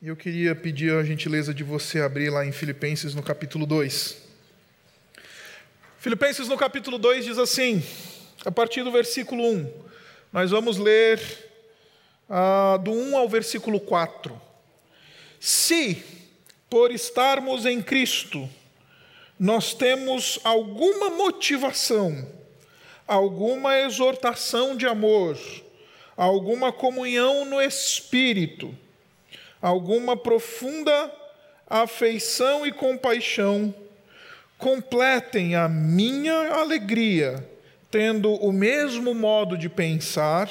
E eu queria pedir a gentileza de você abrir lá em Filipenses no capítulo 2. Filipenses no capítulo 2 diz assim, a partir do versículo 1, nós vamos ler ah, do 1 ao versículo 4. Se, por estarmos em Cristo, nós temos alguma motivação, alguma exortação de amor, alguma comunhão no Espírito, alguma profunda afeição e compaixão, completem a minha alegria, tendo o mesmo modo de pensar,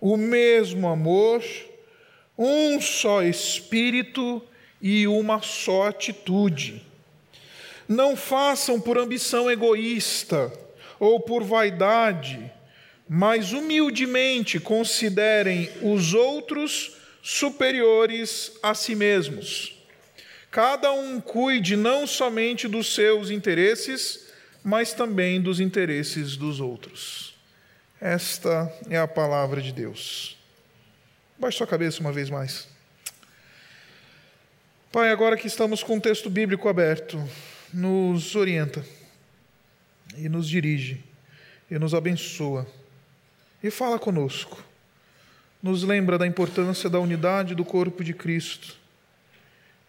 o mesmo amor, um só espírito e uma só atitude. Não façam por ambição egoísta ou por vaidade, mas humildemente considerem os outros superiores a si mesmos. Cada um cuide não somente dos seus interesses, mas também dos interesses dos outros. Esta é a palavra de Deus. Baixe sua cabeça uma vez mais. Pai, agora que estamos com o texto bíblico aberto, nos orienta e nos dirige e nos abençoa e fala conosco nos lembra da importância da unidade do corpo de Cristo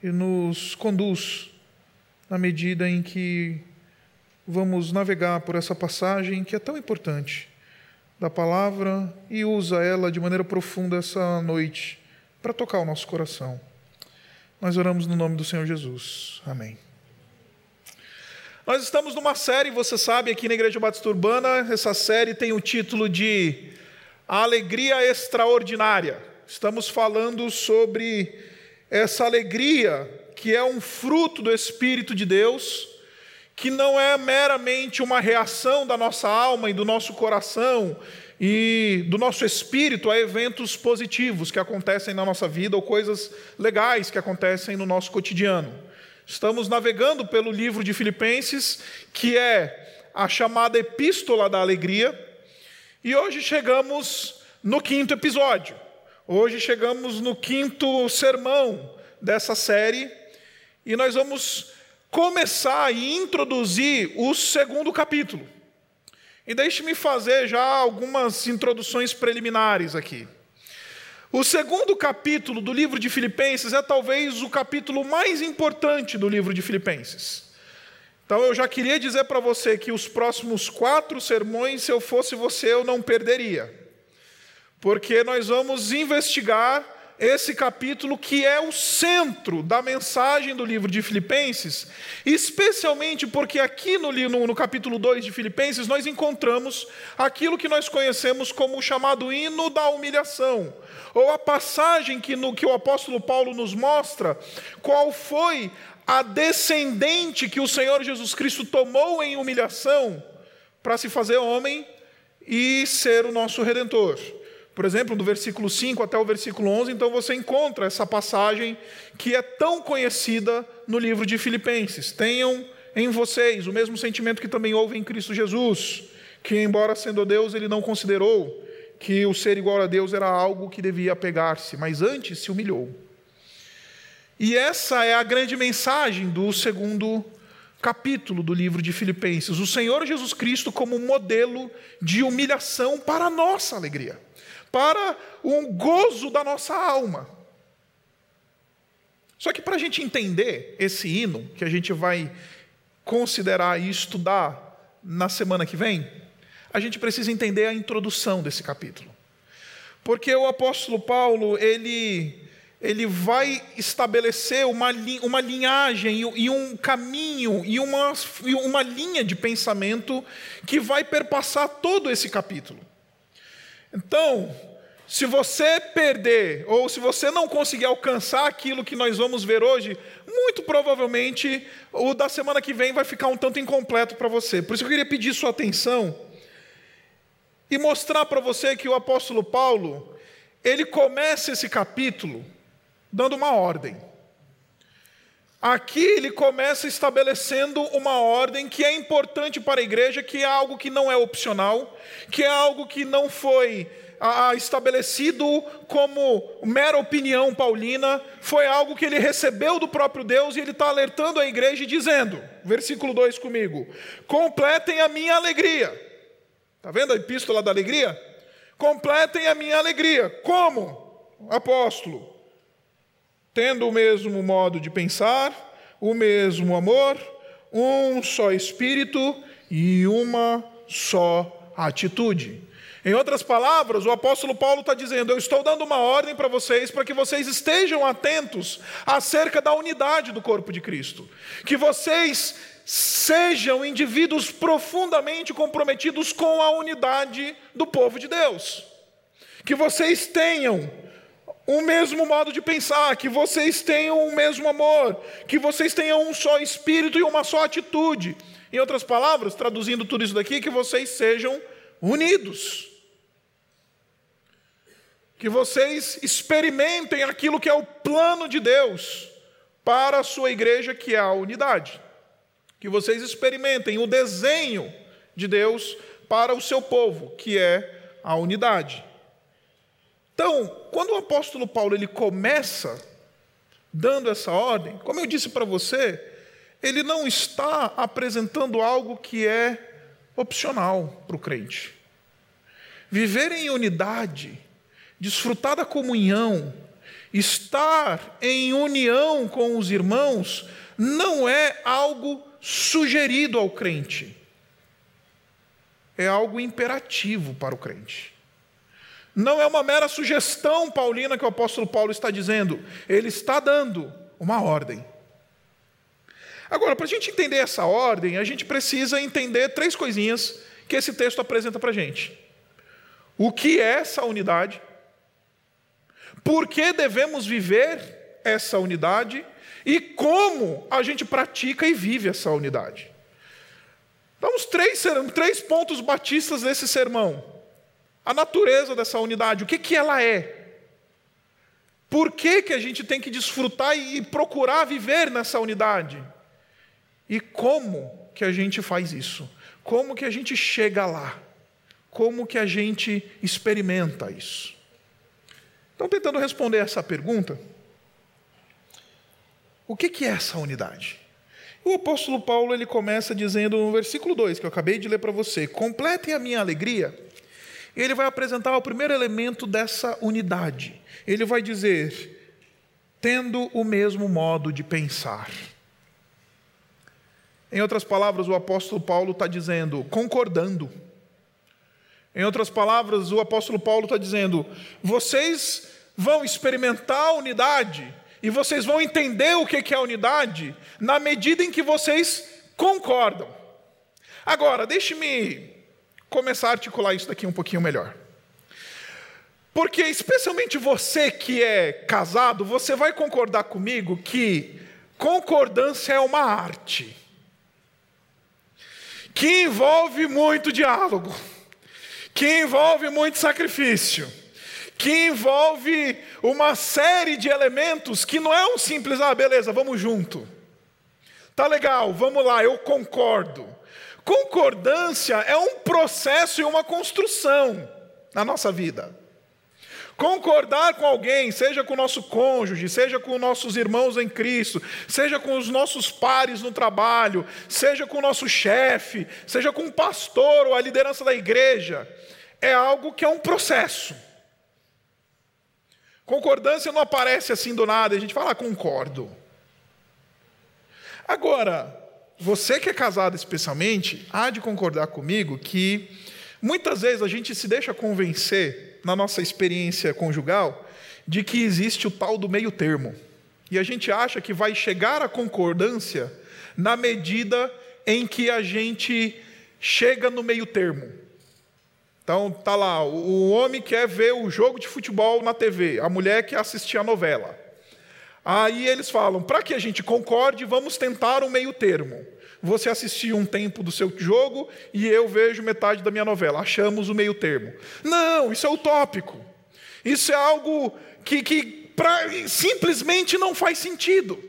e nos conduz na medida em que vamos navegar por essa passagem que é tão importante da palavra e usa ela de maneira profunda essa noite para tocar o nosso coração. Nós oramos no nome do Senhor Jesus. Amém. Nós estamos numa série, você sabe, aqui na Igreja Batista Urbana, essa série tem o título de a alegria extraordinária. Estamos falando sobre essa alegria que é um fruto do Espírito de Deus, que não é meramente uma reação da nossa alma e do nosso coração e do nosso espírito a eventos positivos que acontecem na nossa vida ou coisas legais que acontecem no nosso cotidiano. Estamos navegando pelo livro de Filipenses, que é a chamada Epístola da Alegria, e hoje chegamos no quinto episódio. Hoje chegamos no quinto sermão dessa série e nós vamos começar e introduzir o segundo capítulo. E deixe-me fazer já algumas introduções preliminares aqui. O segundo capítulo do livro de Filipenses é talvez o capítulo mais importante do livro de Filipenses. Então eu já queria dizer para você que os próximos quatro sermões, se eu fosse você, eu não perderia. Porque nós vamos investigar esse capítulo que é o centro da mensagem do livro de Filipenses, especialmente porque aqui no, no, no, capítulo 2 de Filipenses nós encontramos aquilo que nós conhecemos como o chamado hino da humilhação, ou a passagem que, no, que o apóstolo Paulo nos mostra qual foi a descendente que o Senhor Jesus Cristo tomou em humilhação para se fazer homem e ser o nosso redentor. Por exemplo, do versículo 5 até o versículo 11, então você encontra essa passagem que é tão conhecida no livro de Filipenses. Tenham em vocês o mesmo sentimento que também houve em Cristo Jesus, que, embora sendo Deus, ele não considerou que o ser igual a Deus era algo que devia apegar-se, mas antes se humilhou e essa é a grande mensagem do segundo capítulo do livro de Filipenses. O Senhor Jesus Cristo como modelo de humilhação para a nossa alegria, para o gozo da nossa alma. Só que para a gente entender esse hino, que a gente vai considerar e estudar na semana que vem, a gente precisa entender a introdução desse capítulo. Porque o apóstolo Paulo, ele ele vai estabelecer uma, uma linhagem e um caminho e uma, uma linha de pensamento que vai perpassar todo esse capítulo. Então, se você perder, ou se você não conseguir alcançar aquilo que nós vamos ver hoje, muito provavelmente o da semana que vem vai ficar um tanto incompleto para você. Por isso eu queria pedir sua atenção e mostrar para você que o apóstolo Paulo, ele começa esse capítulo dando uma ordem. Aqui ele começa estabelecendo uma ordem que é importante para a igreja, que é algo que não é opcional, que é algo que não foi estabelecido como mera opinião paulina, foi algo que ele recebeu do próprio Deus e ele está alertando a igreja e dizendo, versículo 2 comigo: completem a minha alegria. Está vendo a epístola da alegria? Completem a minha alegria. Como? Apóstolo, tendo o mesmo modo de pensar, o mesmo amor, um só espírito e uma só atitude. Em outras palavras, o apóstolo Paulo está dizendo: Eu estou dando uma ordem para vocês para que vocês estejam atentos acerca da unidade do corpo de Cristo. Que vocês sejam indivíduos profundamente comprometidos com a unidade do povo de Deus. Que vocês tenham o mesmo modo de pensar, que vocês tenham o mesmo amor, que vocês tenham um só espírito e uma só atitude. Em outras palavras, traduzindo tudo isso daqui, que vocês sejam unidos que vocês experimentem aquilo que é o plano de Deus para a sua igreja, que é a unidade. Que vocês experimentem o desenho de Deus para o seu povo, que é a unidade. Então, quando o apóstolo Paulo ele começa dando essa ordem, como eu disse para você, ele não está apresentando algo que é opcional para o crente. Viver em unidade desfrutar da comunhão, estar em união com os irmãos, não é algo sugerido ao crente, é algo imperativo para o crente. Não é uma mera sugestão paulina que o apóstolo Paulo está dizendo, ele está dando uma ordem. Agora, para a gente entender essa ordem, a gente precisa entender três coisinhas que esse texto apresenta para a gente: o que é essa unidade, por que devemos viver essa unidade e como a gente pratica e vive essa unidade. Então, os três, três pontos batistas desse sermão. A natureza dessa unidade, o que, que ela é? Por que, que a gente tem que desfrutar e procurar viver nessa unidade? E como que a gente faz isso? Como que a gente chega lá? Como que a gente experimenta isso? Então, tentando responder essa pergunta, o que é essa unidade? O apóstolo Paulo ele começa dizendo no versículo 2, que eu acabei de ler para você: completem a minha alegria. Ele vai apresentar o primeiro elemento dessa unidade. Ele vai dizer: tendo o mesmo modo de pensar. Em outras palavras, o apóstolo Paulo está dizendo, concordando em outras palavras, o apóstolo Paulo está dizendo: vocês vão experimentar a unidade e vocês vão entender o que é a unidade na medida em que vocês concordam. Agora, deixe-me começar a articular isso daqui um pouquinho melhor. Porque, especialmente você que é casado, você vai concordar comigo que concordância é uma arte que envolve muito diálogo que envolve muito sacrifício, que envolve uma série de elementos que não é um simples, ah, beleza, vamos junto. Tá legal, vamos lá, eu concordo. Concordância é um processo e uma construção na nossa vida. Concordar com alguém, seja com o nosso cônjuge, seja com nossos irmãos em Cristo, seja com os nossos pares no trabalho, seja com o nosso chefe, seja com o pastor ou a liderança da igreja, é algo que é um processo. Concordância não aparece assim do nada, a gente fala, ah, concordo. Agora, você que é casado especialmente, há de concordar comigo que muitas vezes a gente se deixa convencer, na nossa experiência conjugal, de que existe o tal do meio termo. E a gente acha que vai chegar à concordância na medida em que a gente chega no meio termo. Então tá lá, o homem quer ver o jogo de futebol na TV, a mulher quer assistir a novela. Aí eles falam, para que a gente concorde, vamos tentar um meio termo. Você assistiu um tempo do seu jogo e eu vejo metade da minha novela. Achamos o meio termo. Não, isso é utópico. Isso é algo que, que pra, simplesmente não faz sentido.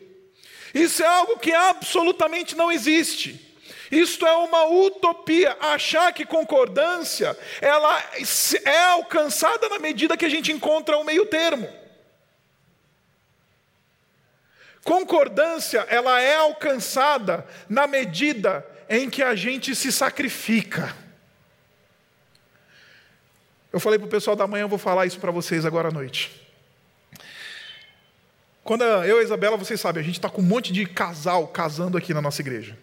Isso é algo que absolutamente não existe. Isto é uma utopia, achar que concordância ela é alcançada na medida que a gente encontra o meio termo. Concordância, ela é alcançada na medida em que a gente se sacrifica. Eu falei para o pessoal da manhã, eu vou falar isso para vocês agora à noite. Quando eu e a Isabela, vocês sabem, a gente está com um monte de casal casando aqui na nossa igreja.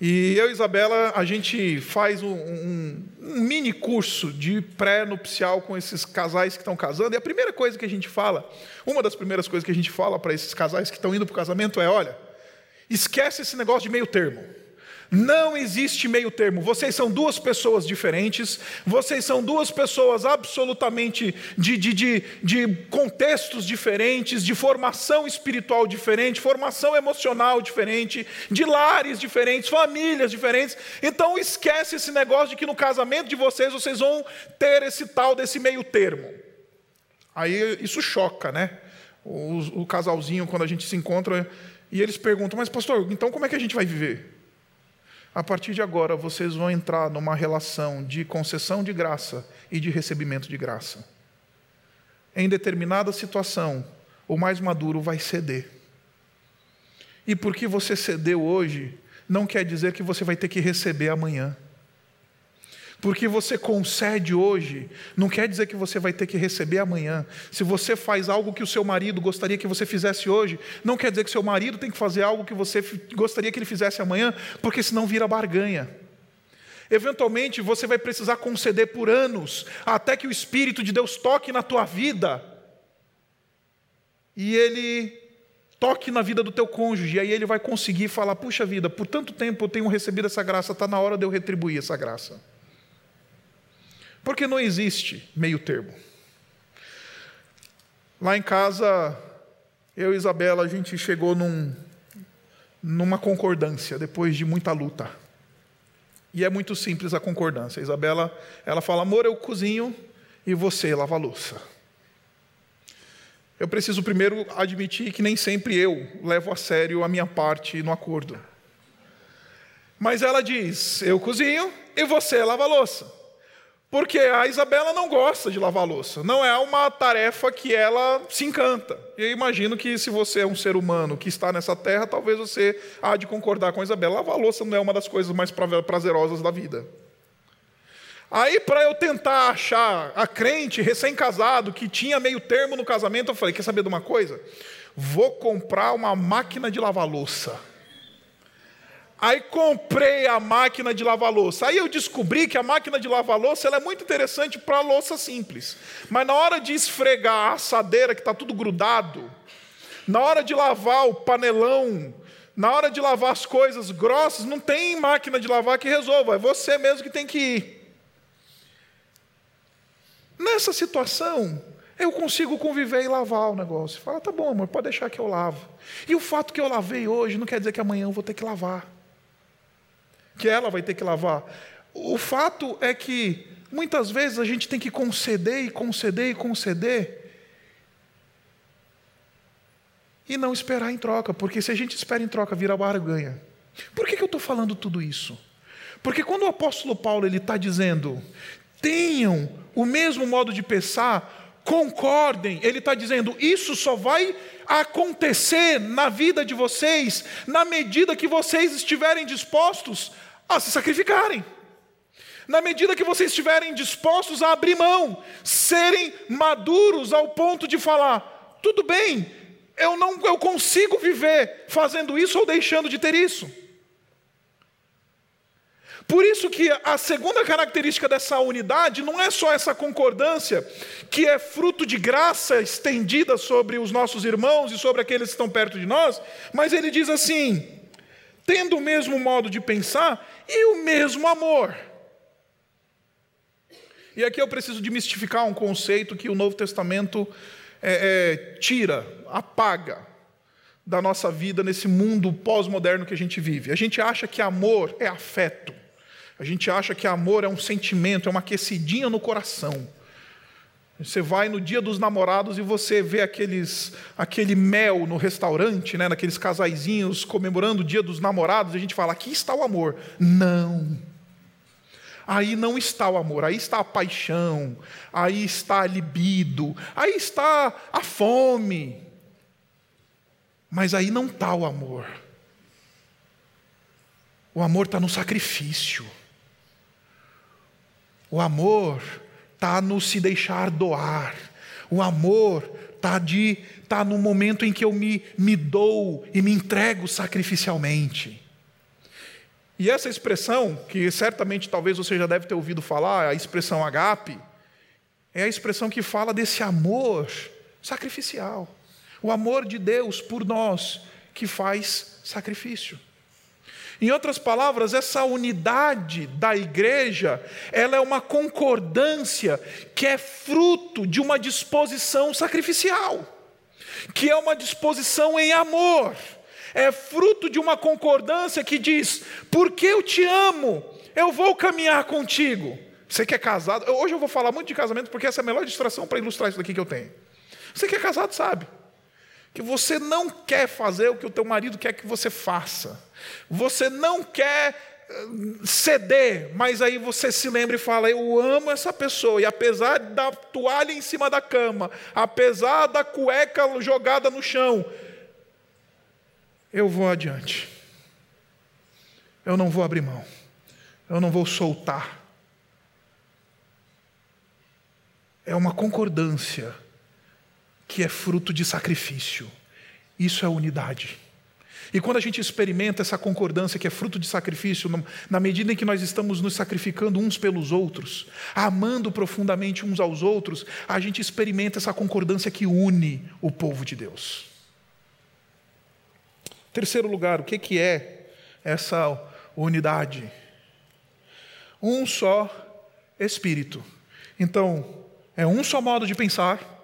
E eu e Isabela, a gente faz um, um, um mini curso de pré-nupcial com esses casais que estão casando. E a primeira coisa que a gente fala, uma das primeiras coisas que a gente fala para esses casais que estão indo para o casamento é: olha, esquece esse negócio de meio termo. Não existe meio termo. Vocês são duas pessoas diferentes, vocês são duas pessoas absolutamente de, de, de, de, contextos diferentes, de formação espiritual diferente, formação emocional diferente, de lares diferentes, famílias diferentes. Então esquece esse negócio de que no casamento de vocês vocês vão ter esse tal desse meio termo. Aí isso choca, né? O, o casalzinho, quando a gente se encontra, e eles perguntam, mas pastor, então como é que a gente vai viver? A partir de agora, vocês vão entrar numa relação de concessão de graça e de recebimento de graça. Em determinada situação, o mais maduro vai ceder. E porque você cedeu hoje, não quer dizer que você vai ter que receber amanhã. Porque você concede hoje, não quer dizer que você vai ter que receber amanhã. Se você faz algo que o seu marido gostaria que você fizesse hoje, não quer dizer que seu marido tem que fazer algo que você gostaria que ele fizesse amanhã, porque senão vira barganha. Eventualmente você vai precisar conceder por anos, até que o Espírito de Deus toque na tua vida e ele toque na vida do teu cônjuge, e aí ele vai conseguir falar: puxa vida, por tanto tempo eu tenho recebido essa graça, está na hora de eu retribuir essa graça. Porque não existe meio termo. Lá em casa, eu e Isabela, a gente chegou num, numa concordância depois de muita luta. E é muito simples a concordância. A Isabela, ela fala: "Amor, eu cozinho e você lava a louça". Eu preciso primeiro admitir que nem sempre eu levo a sério a minha parte no acordo. Mas ela diz: "Eu cozinho e você lava a louça". Porque a Isabela não gosta de lavar louça. Não é uma tarefa que ela se encanta. E eu imagino que se você é um ser humano que está nessa terra, talvez você há de concordar com a Isabela. Lavar louça não é uma das coisas mais prazerosas da vida. Aí, para eu tentar achar a crente recém-casado que tinha meio termo no casamento, eu falei: quer saber de uma coisa? Vou comprar uma máquina de lavar louça. Aí comprei a máquina de lavar louça. Aí eu descobri que a máquina de lavar louça é muito interessante para louça simples. Mas na hora de esfregar a assadeira, que está tudo grudado, na hora de lavar o panelão, na hora de lavar as coisas grossas, não tem máquina de lavar que resolva. É você mesmo que tem que ir. Nessa situação, eu consigo conviver e lavar o negócio. Fala, tá bom, amor, pode deixar que eu lavo. E o fato que eu lavei hoje não quer dizer que amanhã eu vou ter que lavar que ela vai ter que lavar. O fato é que muitas vezes a gente tem que conceder e conceder e conceder e não esperar em troca, porque se a gente espera em troca, vira barganha. Por que, que eu estou falando tudo isso? Porque quando o apóstolo Paulo ele está dizendo, tenham o mesmo modo de pensar, concordem, ele está dizendo, isso só vai acontecer na vida de vocês na medida que vocês estiverem dispostos a se sacrificarem. Na medida que vocês estiverem dispostos a abrir mão, serem maduros ao ponto de falar: tudo bem, eu não eu consigo viver fazendo isso ou deixando de ter isso. Por isso que a segunda característica dessa unidade não é só essa concordância, que é fruto de graça estendida sobre os nossos irmãos e sobre aqueles que estão perto de nós, mas ele diz assim: tendo o mesmo modo de pensar e o mesmo amor. E aqui eu preciso demistificar um conceito que o Novo Testamento é, é, tira, apaga da nossa vida nesse mundo pós-moderno que a gente vive. A gente acha que amor é afeto. A gente acha que amor é um sentimento, é uma aquecidinha no coração. Você vai no dia dos namorados e você vê aqueles, aquele mel no restaurante, né, naqueles casaizinhos comemorando o dia dos namorados, e a gente fala: aqui está o amor. Não. Aí não está o amor, aí está a paixão, aí está a libido, aí está a fome. Mas aí não está o amor. O amor está no sacrifício. O amor está no se deixar doar. O amor está de tá no momento em que eu me, me dou e me entrego sacrificialmente. E essa expressão, que certamente talvez você já deve ter ouvido falar, a expressão agape, é a expressão que fala desse amor sacrificial. O amor de Deus por nós que faz sacrifício. Em outras palavras, essa unidade da igreja, ela é uma concordância que é fruto de uma disposição sacrificial, que é uma disposição em amor, é fruto de uma concordância que diz: porque eu te amo, eu vou caminhar contigo. Você que é casado, hoje eu vou falar muito de casamento porque essa é a melhor distração para ilustrar isso daqui que eu tenho. Você que é casado sabe que você não quer fazer o que o teu marido quer que você faça. Você não quer eh, ceder, mas aí você se lembra e fala: Eu amo essa pessoa, e apesar da toalha em cima da cama, apesar da cueca jogada no chão, eu vou adiante. Eu não vou abrir mão, eu não vou soltar. É uma concordância que é fruto de sacrifício. Isso é unidade. E quando a gente experimenta essa concordância que é fruto de sacrifício, na medida em que nós estamos nos sacrificando uns pelos outros, amando profundamente uns aos outros, a gente experimenta essa concordância que une o povo de Deus. Terceiro lugar, o que é essa unidade? Um só Espírito. Então, é um só modo de pensar,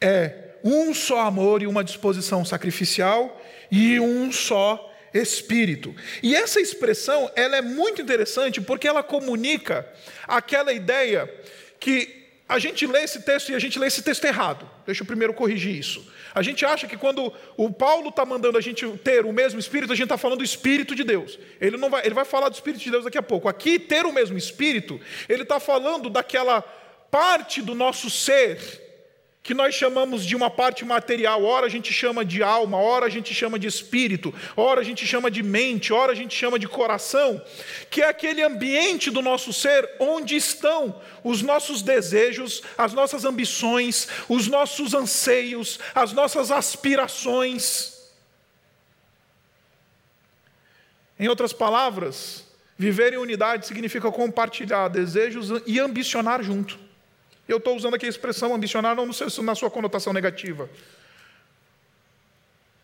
é um só amor e uma disposição sacrificial e um só espírito. E essa expressão, ela é muito interessante porque ela comunica aquela ideia que a gente lê esse texto e a gente lê esse texto errado. Deixa eu primeiro corrigir isso. A gente acha que quando o Paulo está mandando a gente ter o mesmo Espírito, a gente está falando do Espírito de Deus. Ele, não vai, ele vai falar do Espírito de Deus daqui a pouco. Aqui, ter o mesmo Espírito, ele está falando daquela parte do nosso ser que nós chamamos de uma parte material, ora a gente chama de alma, ora a gente chama de espírito, ora a gente chama de mente, ora a gente chama de coração, que é aquele ambiente do nosso ser onde estão os nossos desejos, as nossas ambições, os nossos anseios, as nossas aspirações. Em outras palavras, viver em unidade significa compartilhar desejos e ambicionar junto. Eu estou usando aqui a expressão ambicionar não na sua conotação negativa.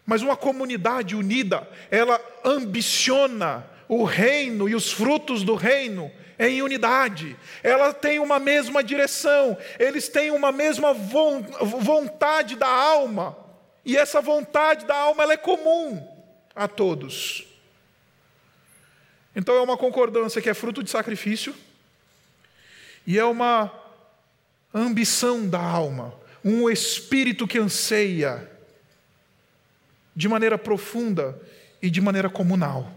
Mas uma comunidade unida, ela ambiciona o reino e os frutos do reino em unidade. Ela tem uma mesma direção, eles têm uma mesma vontade da alma. E essa vontade da alma ela é comum a todos. Então é uma concordância que é fruto de sacrifício e é uma ambição da alma, um espírito que anseia de maneira profunda e de maneira comunal.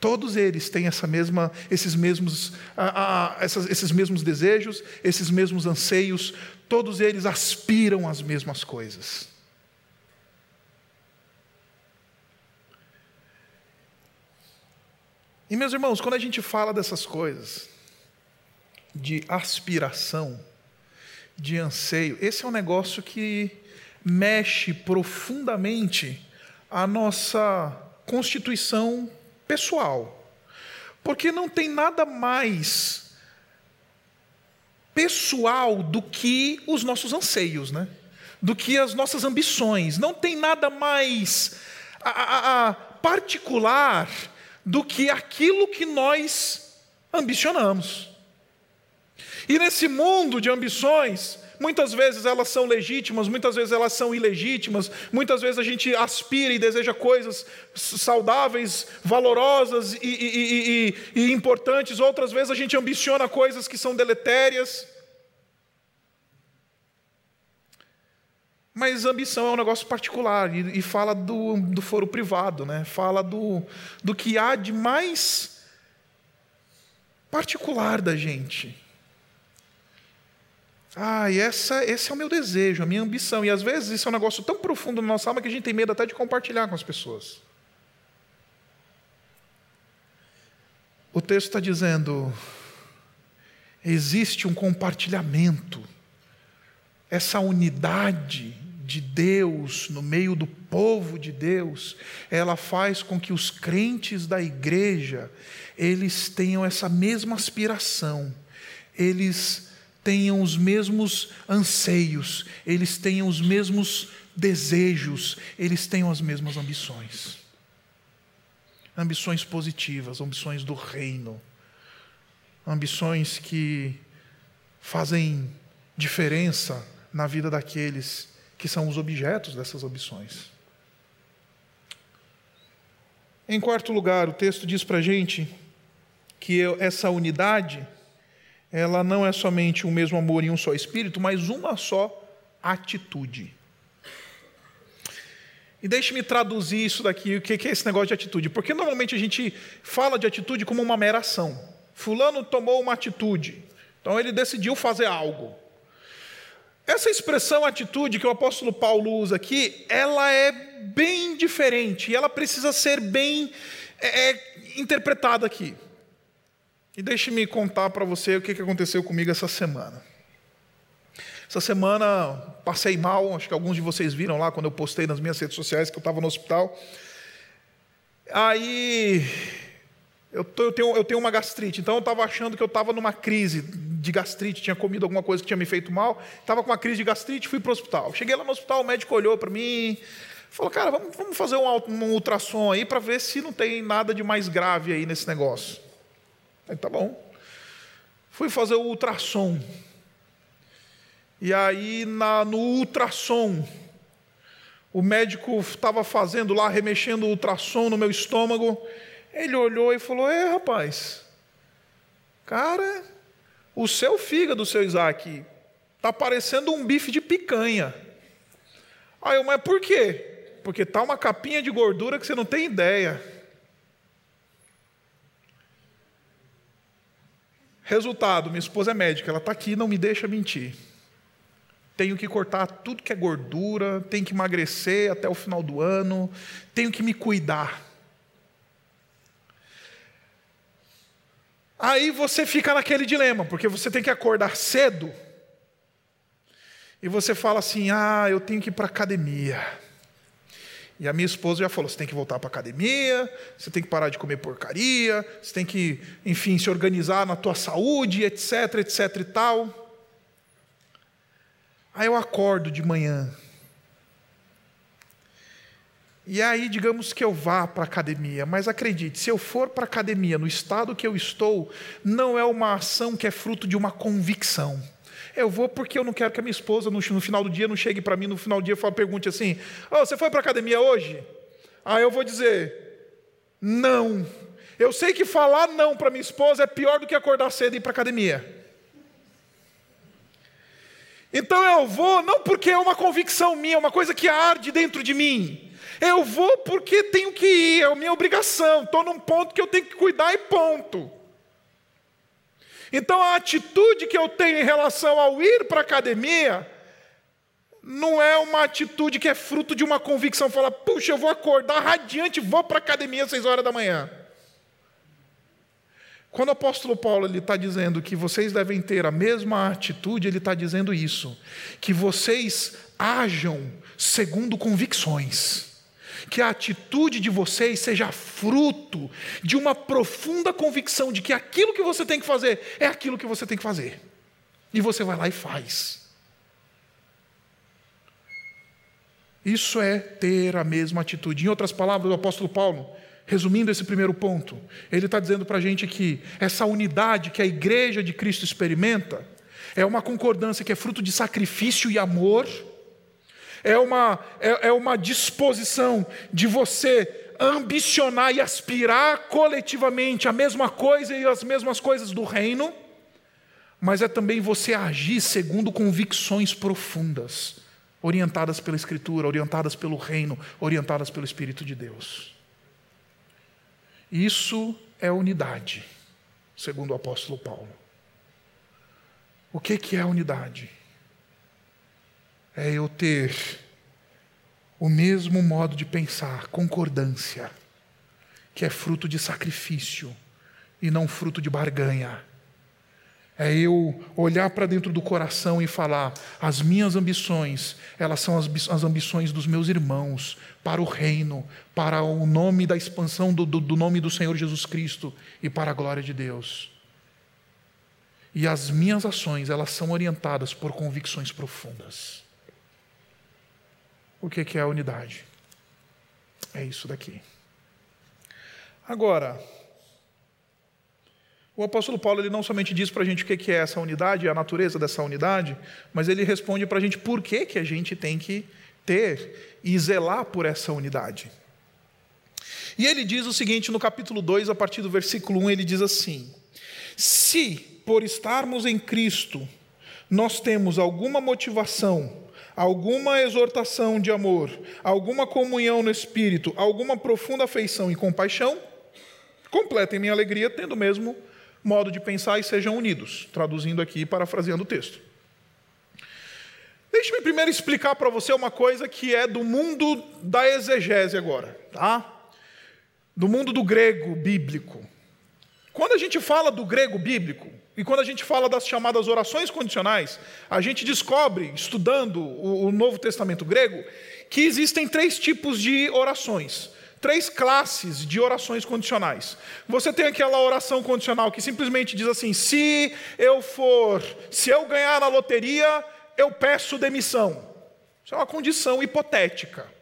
Todos eles têm essa mesma, esses, mesmos, ah, ah, essas, esses mesmos desejos, esses mesmos anseios, todos eles aspiram às mesmas coisas. E, meus irmãos, quando a gente fala dessas coisas, de aspiração, de anseio. Esse é um negócio que mexe profundamente a nossa constituição pessoal. Porque não tem nada mais pessoal do que os nossos anseios, né? do que as nossas ambições. Não tem nada mais a, a, a particular do que aquilo que nós ambicionamos. E nesse mundo de ambições, muitas vezes elas são legítimas, muitas vezes elas são ilegítimas, muitas vezes a gente aspira e deseja coisas saudáveis, valorosas e, e, e, e importantes, outras vezes a gente ambiciona coisas que são deletérias. Mas ambição é um negócio particular e, fala do, do foro privado, né? fala do, do que há de mais particular da gente. Ah, e essa, esse é o meu desejo, a minha ambição. E às vezes isso é um negócio tão profundo na nossa alma que a gente tem medo até de compartilhar com as pessoas. O texto está dizendo: existe um compartilhamento, essa unidade de Deus no meio do povo de Deus, ela faz com que os crentes da igreja eles tenham essa mesma aspiração, eles tenham os mesmos anseios, eles tenham os mesmos desejos, eles tenham as mesmas ambições. Ambições positivas, ambições do reino, ambições que fazem diferença na vida daqueles que são os objetos dessas ambições. Em quarto lugar, o texto diz para a gente que essa unidade, ela não é somente um mesmo amor e um só espírito, mas uma só atitude. E deixe-me traduzir isso daqui, o que é esse negócio de atitude. Porque normalmente a gente fala de atitude como uma mera ação. Fulano tomou uma atitude, então ele decidiu fazer algo. Essa expressão atitude que o apóstolo Paulo usa aqui, ela é bem diferente e ela precisa ser bem é, é interpretada aqui. E deixe-me contar para você o que aconteceu comigo essa semana. Essa semana passei mal, acho que alguns de vocês viram lá quando eu postei nas minhas redes sociais que eu estava no hospital. Aí eu, tô, eu, tenho, eu tenho uma gastrite, então eu estava achando que eu estava numa crise de gastrite, tinha comido alguma coisa que tinha me feito mal, estava com uma crise de gastrite, fui para o hospital. Cheguei lá no hospital, o médico olhou para mim, falou: Cara, vamos, vamos fazer um, um ultrassom aí para ver se não tem nada de mais grave aí nesse negócio. Aí tá bom. Fui fazer o ultrassom. E aí na, no ultrassom, o médico estava fazendo lá, remexendo o ultrassom no meu estômago. Ele olhou e falou: É, rapaz, cara, o seu fígado, seu Isaac, está parecendo um bife de picanha. Aí eu, mas por quê? Porque tá uma capinha de gordura que você não tem ideia. Resultado: minha esposa é médica, ela está aqui, não me deixa mentir. Tenho que cortar tudo que é gordura, tenho que emagrecer até o final do ano, tenho que me cuidar. Aí você fica naquele dilema, porque você tem que acordar cedo e você fala assim: ah, eu tenho que ir para a academia. E a minha esposa já falou: você tem que voltar para a academia, você tem que parar de comer porcaria, você tem que, enfim, se organizar na tua saúde, etc, etc e tal. Aí eu acordo de manhã. E aí, digamos que eu vá para a academia, mas acredite, se eu for para a academia no estado que eu estou, não é uma ação que é fruto de uma convicção. Eu vou porque eu não quero que a minha esposa, no, no final do dia, não chegue para mim no final do dia e pergunte assim: oh, Você foi para a academia hoje? Aí eu vou dizer: Não. Eu sei que falar não para minha esposa é pior do que acordar cedo e ir para a academia. Então eu vou, não porque é uma convicção minha, é uma coisa que arde dentro de mim. Eu vou porque tenho que ir, é a minha obrigação. Estou num ponto que eu tenho que cuidar e ponto. Então a atitude que eu tenho em relação ao ir para a academia não é uma atitude que é fruto de uma convicção, falar, puxa, eu vou acordar radiante, vou para a academia às seis horas da manhã. Quando o apóstolo Paulo está dizendo que vocês devem ter a mesma atitude, ele está dizendo isso, que vocês ajam segundo convicções que a atitude de vocês seja fruto de uma profunda convicção de que aquilo que você tem que fazer é aquilo que você tem que fazer. E você vai lá e faz. Isso é ter a mesma atitude. Em outras palavras, o apóstolo Paulo, resumindo esse primeiro ponto, ele está dizendo para a gente que essa unidade que a igreja de Cristo experimenta é uma concordância que é fruto de sacrifício e amor é uma, é, é uma disposição de você ambicionar e aspirar coletivamente a mesma coisa e as mesmas coisas do reino, mas é também você agir segundo convicções profundas orientadas pela Escritura, orientadas pelo Reino, orientadas pelo Espírito de Deus. Isso é unidade, segundo o apóstolo Paulo. O que, que é unidade? É eu ter o mesmo modo de pensar, concordância, que é fruto de sacrifício e não fruto de barganha. É eu olhar para dentro do coração e falar: as minhas ambições, elas são as, ambições dos meus irmãos, para o reino, para o nome da expansão do, do, do nome do Senhor Jesus Cristo e para a glória de Deus. E as minhas ações, elas são orientadas por convicções profundas. O que é a unidade? É isso daqui. Agora, o apóstolo Paulo ele não somente diz para a gente o que é essa unidade, a natureza dessa unidade, mas ele responde para a gente por que, que a gente tem que ter e zelar por essa unidade. E ele diz o seguinte no capítulo 2, a partir do versículo 1, ele diz assim: Se, por estarmos em Cristo, nós temos alguma motivação, alguma exortação de amor, alguma comunhão no Espírito, alguma profunda afeição e compaixão, completem minha alegria tendo o mesmo modo de pensar e sejam unidos, traduzindo aqui e parafraseando o texto. Deixe-me primeiro explicar para você uma coisa que é do mundo da exegese agora, tá? Do mundo do grego bíblico. Quando a gente fala do grego bíblico, e quando a gente fala das chamadas orações condicionais, a gente descobre, estudando o Novo Testamento grego, que existem três tipos de orações três classes de orações condicionais. Você tem aquela oração condicional que simplesmente diz assim: se eu for, se eu ganhar na loteria, eu peço demissão. Isso é uma condição hipotética.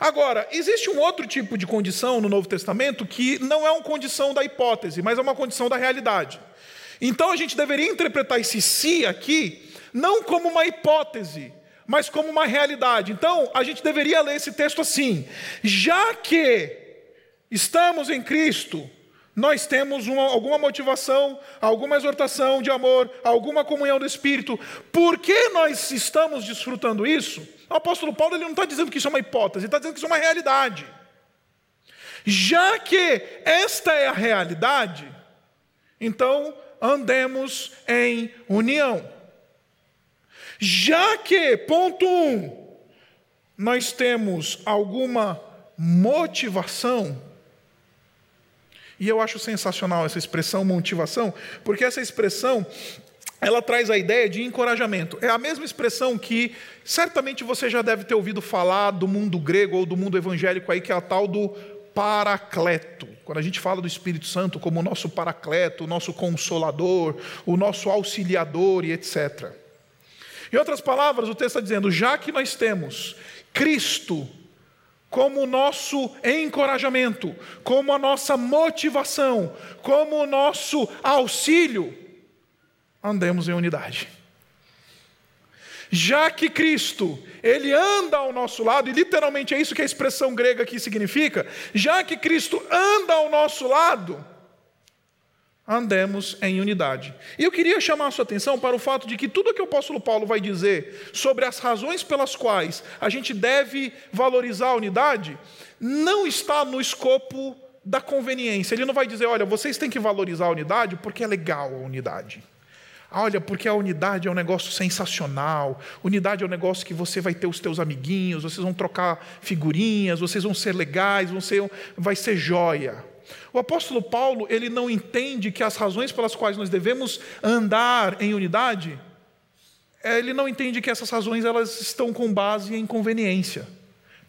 Agora, existe um outro tipo de condição no Novo Testamento que não é uma condição da hipótese, mas é uma condição da realidade. Então a gente deveria interpretar esse se aqui não como uma hipótese, mas como uma realidade. Então, a gente deveria ler esse texto assim: já que estamos em Cristo, nós temos uma, alguma motivação, alguma exortação de amor, alguma comunhão do Espírito. Por que nós estamos desfrutando isso? O apóstolo Paulo ele não está dizendo que isso é uma hipótese, ele está dizendo que isso é uma realidade. Já que esta é a realidade, então andemos em união. Já que, ponto um, nós temos alguma motivação, e eu acho sensacional essa expressão motivação, porque essa expressão ela traz a ideia de encorajamento. É a mesma expressão que certamente você já deve ter ouvido falar do mundo grego ou do mundo evangélico aí, que é a tal do paracleto. Quando a gente fala do Espírito Santo como o nosso paracleto, o nosso consolador, o nosso auxiliador e etc. Em outras palavras, o texto está dizendo: já que nós temos Cristo como o nosso encorajamento, como a nossa motivação, como o nosso auxílio, andemos em unidade. Já que Cristo, Ele anda ao nosso lado, e literalmente é isso que a expressão grega aqui significa, já que Cristo anda ao nosso lado, andemos em unidade. E eu queria chamar a sua atenção para o fato de que tudo que o apóstolo Paulo vai dizer sobre as razões pelas quais a gente deve valorizar a unidade, não está no escopo da conveniência. Ele não vai dizer, olha, vocês têm que valorizar a unidade porque é legal a unidade. Olha, porque a unidade é um negócio sensacional. Unidade é um negócio que você vai ter os teus amiguinhos, vocês vão trocar figurinhas, vocês vão ser legais, vão ser, vai ser joia. O apóstolo Paulo, ele não entende que as razões pelas quais nós devemos andar em unidade, é, ele não entende que essas razões elas estão com base em conveniência.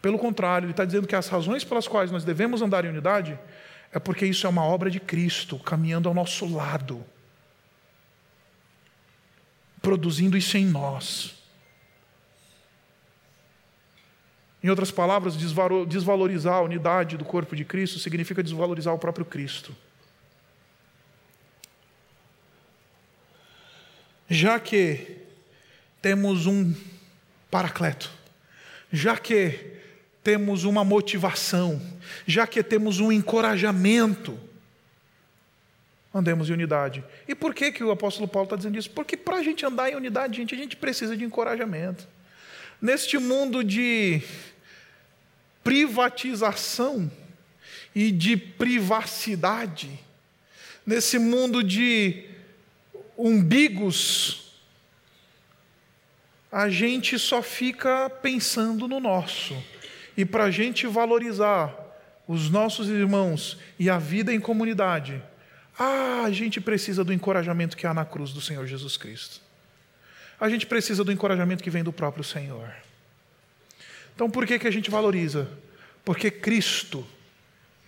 Pelo contrário, ele está dizendo que as razões pelas quais nós devemos andar em unidade é porque isso é uma obra de Cristo caminhando ao nosso lado, produzindo isso em nós. Em outras palavras, desvalorizar a unidade do corpo de Cristo significa desvalorizar o próprio Cristo. Já que temos um paracleto, já que temos uma motivação, já que temos um encorajamento, andemos em unidade. E por que, que o apóstolo Paulo está dizendo isso? Porque para a gente andar em unidade, gente, a gente precisa de encorajamento. neste mundo de privatização e de privacidade, nesse mundo de umbigos, a gente só fica pensando no nosso. E para a gente valorizar os nossos irmãos e a vida em comunidade, ah, a gente precisa do encorajamento que há na cruz do Senhor Jesus Cristo. A gente precisa do encorajamento que vem do próprio Senhor. Então, por que, que a gente valoriza? Porque Cristo,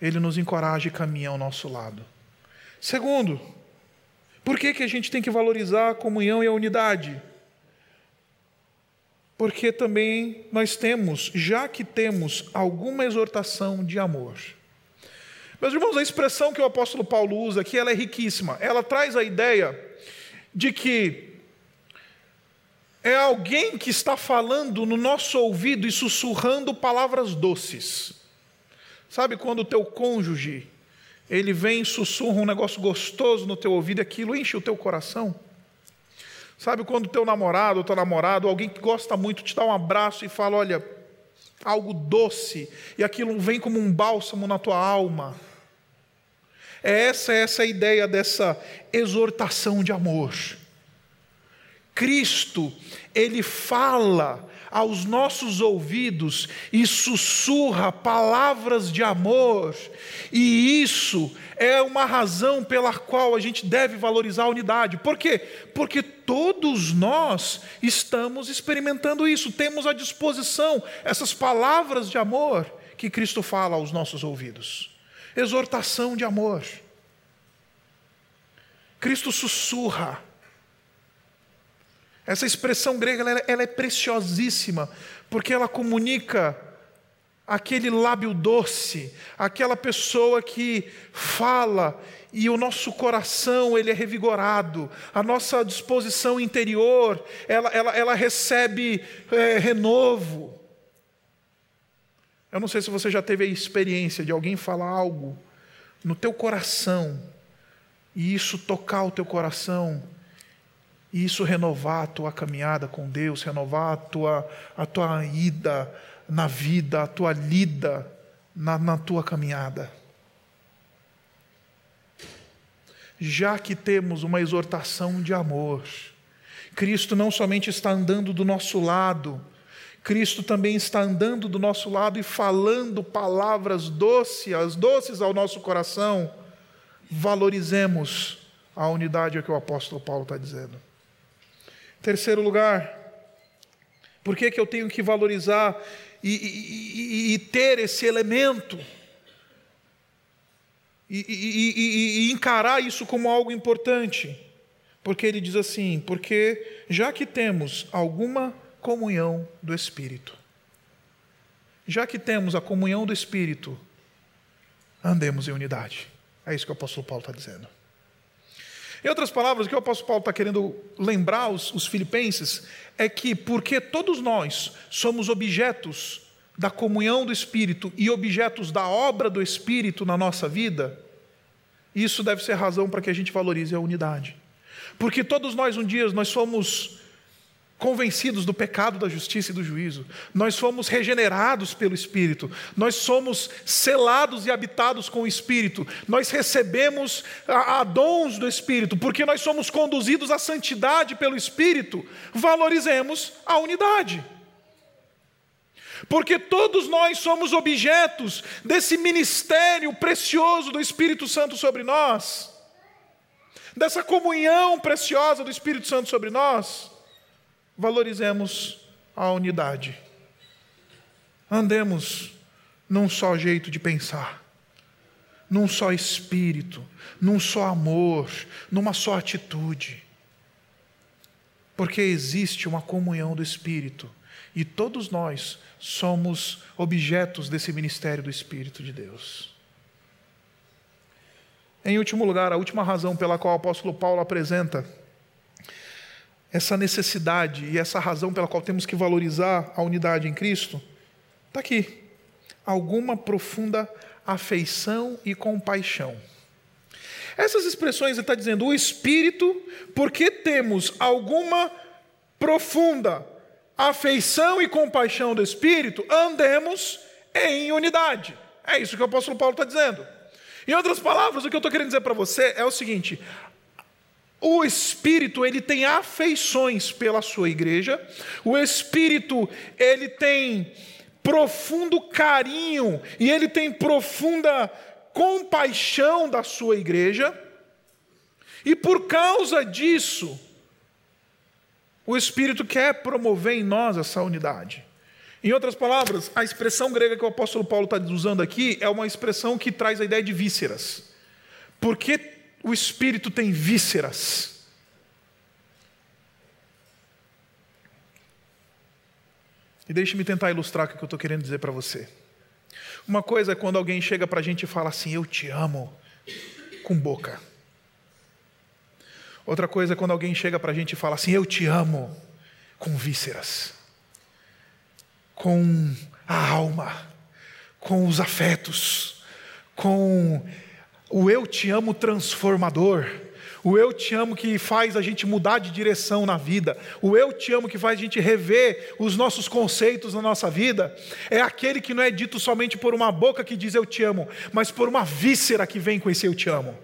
Ele nos encoraja e caminha ao nosso lado. Segundo, por que, que a gente tem que valorizar a comunhão e a unidade? Porque também nós temos, já que temos alguma exortação de amor. Meus irmãos, a expressão que o apóstolo Paulo usa aqui, ela é riquíssima. Ela traz a ideia de que é alguém que está falando no nosso ouvido e sussurrando palavras doces. Sabe quando o teu cônjuge, ele vem e sussurra um negócio gostoso no teu ouvido e aquilo enche o teu coração? Sabe quando o teu namorado, ou tua namorada, ou alguém que gosta muito, te dá um abraço e fala, olha, algo doce, e aquilo vem como um bálsamo na tua alma. É essa, essa a ideia dessa exortação de amor. Cristo, ele fala aos nossos ouvidos e sussurra palavras de amor, e isso é uma razão pela qual a gente deve valorizar a unidade. Por quê? Porque todos nós estamos experimentando isso, temos à disposição essas palavras de amor que Cristo fala aos nossos ouvidos. Exortação de amor. Cristo sussurra essa expressão grega ela, ela é preciosíssima, porque ela comunica aquele lábio doce, aquela pessoa que fala e o nosso coração ele é revigorado, a nossa disposição interior ela, ela, ela recebe é, renovo. Eu não sei se você já teve a experiência de alguém falar algo no teu coração e isso tocar o teu coração e isso renovar a tua caminhada com Deus, renovar a tua, a tua ida na vida, a tua lida na, na tua caminhada. Já que temos uma exortação de amor, Cristo não somente está andando do nosso lado, Cristo também está andando do nosso lado e falando palavras doces, doces ao nosso coração. Valorizemos a unidade que o apóstolo Paulo está dizendo. Terceiro lugar, por que, que eu tenho que valorizar e, e, e ter esse elemento? E, e, encarar isso como algo importante. Porque ele diz assim: porque já que temos alguma comunhão do Espírito, já que temos a comunhão do Espírito, andemos em unidade. É isso que o apóstolo Paulo está dizendo. Em outras palavras, o que o apóstolo Paulo está querendo lembrar os, os filipenses é que, porque todos nós somos objetos da comunhão do Espírito e objetos da obra do Espírito na nossa vida, isso deve ser razão para que a gente valorize a unidade. Porque todos nós, um dia, nós somos convencidos do pecado, da justiça e do juízo. Nós fomos regenerados pelo Espírito, nós somos selados e habitados com o Espírito, nós recebemos a, a dons do Espírito, porque nós somos conduzidos à santidade pelo Espírito. Valorizemos a unidade. Porque todos nós somos objetos desse ministério precioso do Espírito Santo sobre nós, dessa comunhão preciosa do Espírito Santo sobre nós valorizemos a unidade. Andemos num só jeito de pensar, num só espírito, num só amor, numa só atitude. Porque existe uma comunhão do Espírito e todos nós somos objetos desse ministério do Espírito de Deus. Em último lugar, a última razão pela qual o apóstolo Paulo apresenta essa necessidade e essa razão pela qual temos que valorizar a unidade em Cristo, está aqui. Alguma profunda afeição e compaixão. Essas expressões ele está dizendo o Espírito, porque temos alguma profunda afeição e compaixão do Espírito, andemos em unidade. É isso que o apóstolo Paulo está dizendo. Em outras palavras, o que eu estou querendo dizer para você é o seguinte: o Espírito ele tem afeições pela sua igreja, o Espírito ele tem profundo carinho e ele tem profunda compaixão da sua igreja, e por causa disso, o Espírito quer promover em nós essa unidade. Em outras palavras, a expressão grega que o apóstolo Paulo está usando aqui é uma expressão que traz a ideia de vísceras. Por que o espírito tem vísceras? E deixe-me tentar ilustrar o que eu estou querendo dizer para você. Uma coisa é quando alguém chega para a gente e fala assim: Eu te amo, com boca. Outra coisa é quando alguém chega para a gente e fala assim: Eu te amo, com vísceras com a alma, com os afetos, com o eu te amo transformador, o eu te amo que faz a gente mudar de direção na vida, o eu te amo que faz a gente rever os nossos conceitos na nossa vida, é aquele que não é dito somente por uma boca que diz eu te amo, mas por uma víscera que vem com esse eu te amo.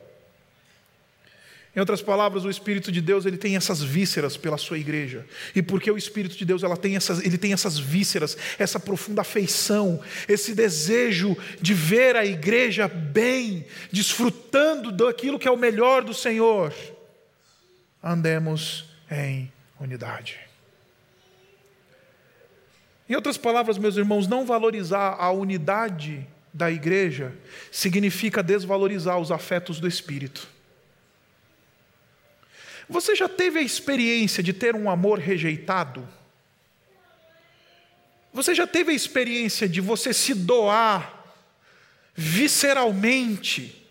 Em outras palavras, o Espírito de Deus ele tem essas vísceras pela sua igreja. E porque o Espírito de Deus ela tem essas, ele tem essas vísceras, essa profunda afeição, esse desejo de ver a igreja bem, desfrutando daquilo que é o melhor do Senhor, andemos em unidade. Em outras palavras, meus irmãos, não valorizar a unidade da igreja significa desvalorizar os afetos do Espírito. Você já teve a experiência de ter um amor rejeitado? Você já teve a experiência de você se doar visceralmente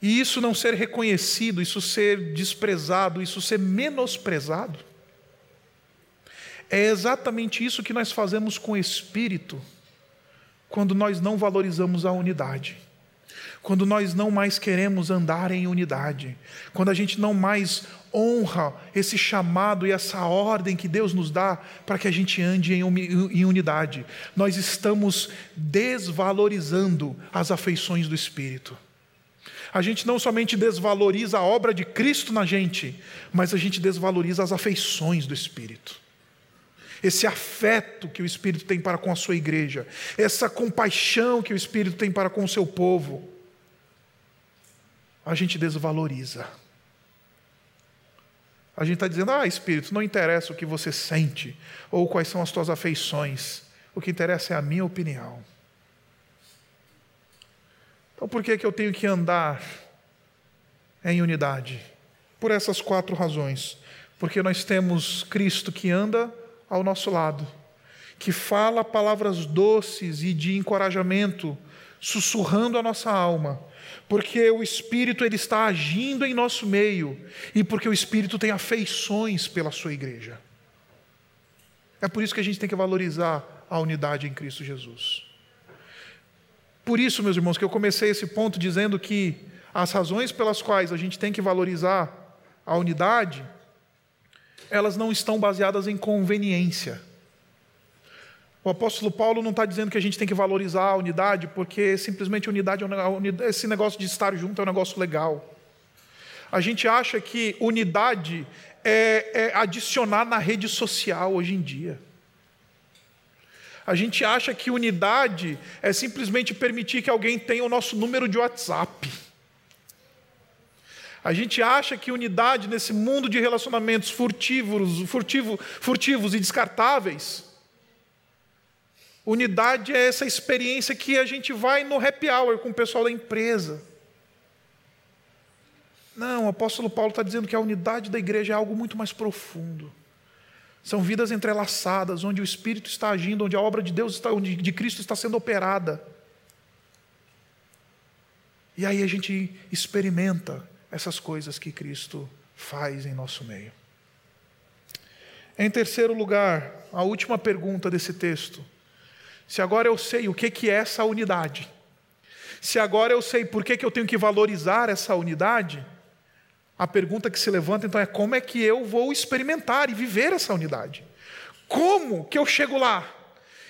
e isso não ser reconhecido, isso ser desprezado, isso ser menosprezado? É exatamente isso que nós fazemos com o espírito quando nós não valorizamos a unidade quando nós não mais queremos andar em unidade, quando a gente não mais honra esse chamado e essa ordem que Deus nos dá para que a gente ande em unidade, nós estamos desvalorizando as afeições do Espírito. A gente não somente desvaloriza a obra de Cristo na gente, mas a gente desvaloriza as afeições do Espírito esse afeto que o Espírito tem para com a sua igreja, essa compaixão que o Espírito tem para com o seu povo a gente desvaloriza. A gente está dizendo, ah, Espírito, não interessa o que você sente ou quais são as tuas afeições, o que interessa é a minha opinião. Então, por que, que eu tenho que andar em unidade? Por essas quatro razões. Porque nós temos Cristo que anda ao nosso lado, que fala palavras doces e de encorajamento, sussurrando a nossa alma porque o Espírito ele está agindo em nosso meio e porque o Espírito tem afeições pela sua igreja. É por isso que a gente tem que valorizar a unidade em Cristo Jesus. Por isso, meus irmãos, que eu comecei esse ponto dizendo que as razões pelas quais a gente tem que valorizar a unidade, elas não estão baseadas em conveniência. O apóstolo Paulo não está dizendo que a gente tem que valorizar a unidade, porque simplesmente unidade, é esse negócio de estar junto é um negócio legal. A gente acha que unidade é, é adicionar na rede social hoje em dia. A gente acha que unidade é simplesmente permitir que alguém tenha o nosso número de WhatsApp. A gente acha que unidade nesse mundo de relacionamentos furtivos, furtivo, furtivos e descartáveis Unidade é essa experiência que a gente vai no happy hour com o pessoal da empresa. Não, o apóstolo Paulo está dizendo que a unidade da igreja é algo muito mais profundo. São vidas entrelaçadas, onde o Espírito está agindo, onde a obra de Deus está, onde de Cristo está sendo operada. E aí a gente experimenta essas coisas que Cristo faz em nosso meio. Em terceiro lugar, a última pergunta desse texto. Se agora eu sei o que é essa unidade, se agora eu sei por que eu tenho que valorizar essa unidade, a pergunta que se levanta então é como é que eu vou experimentar e viver essa unidade? Como que eu chego lá?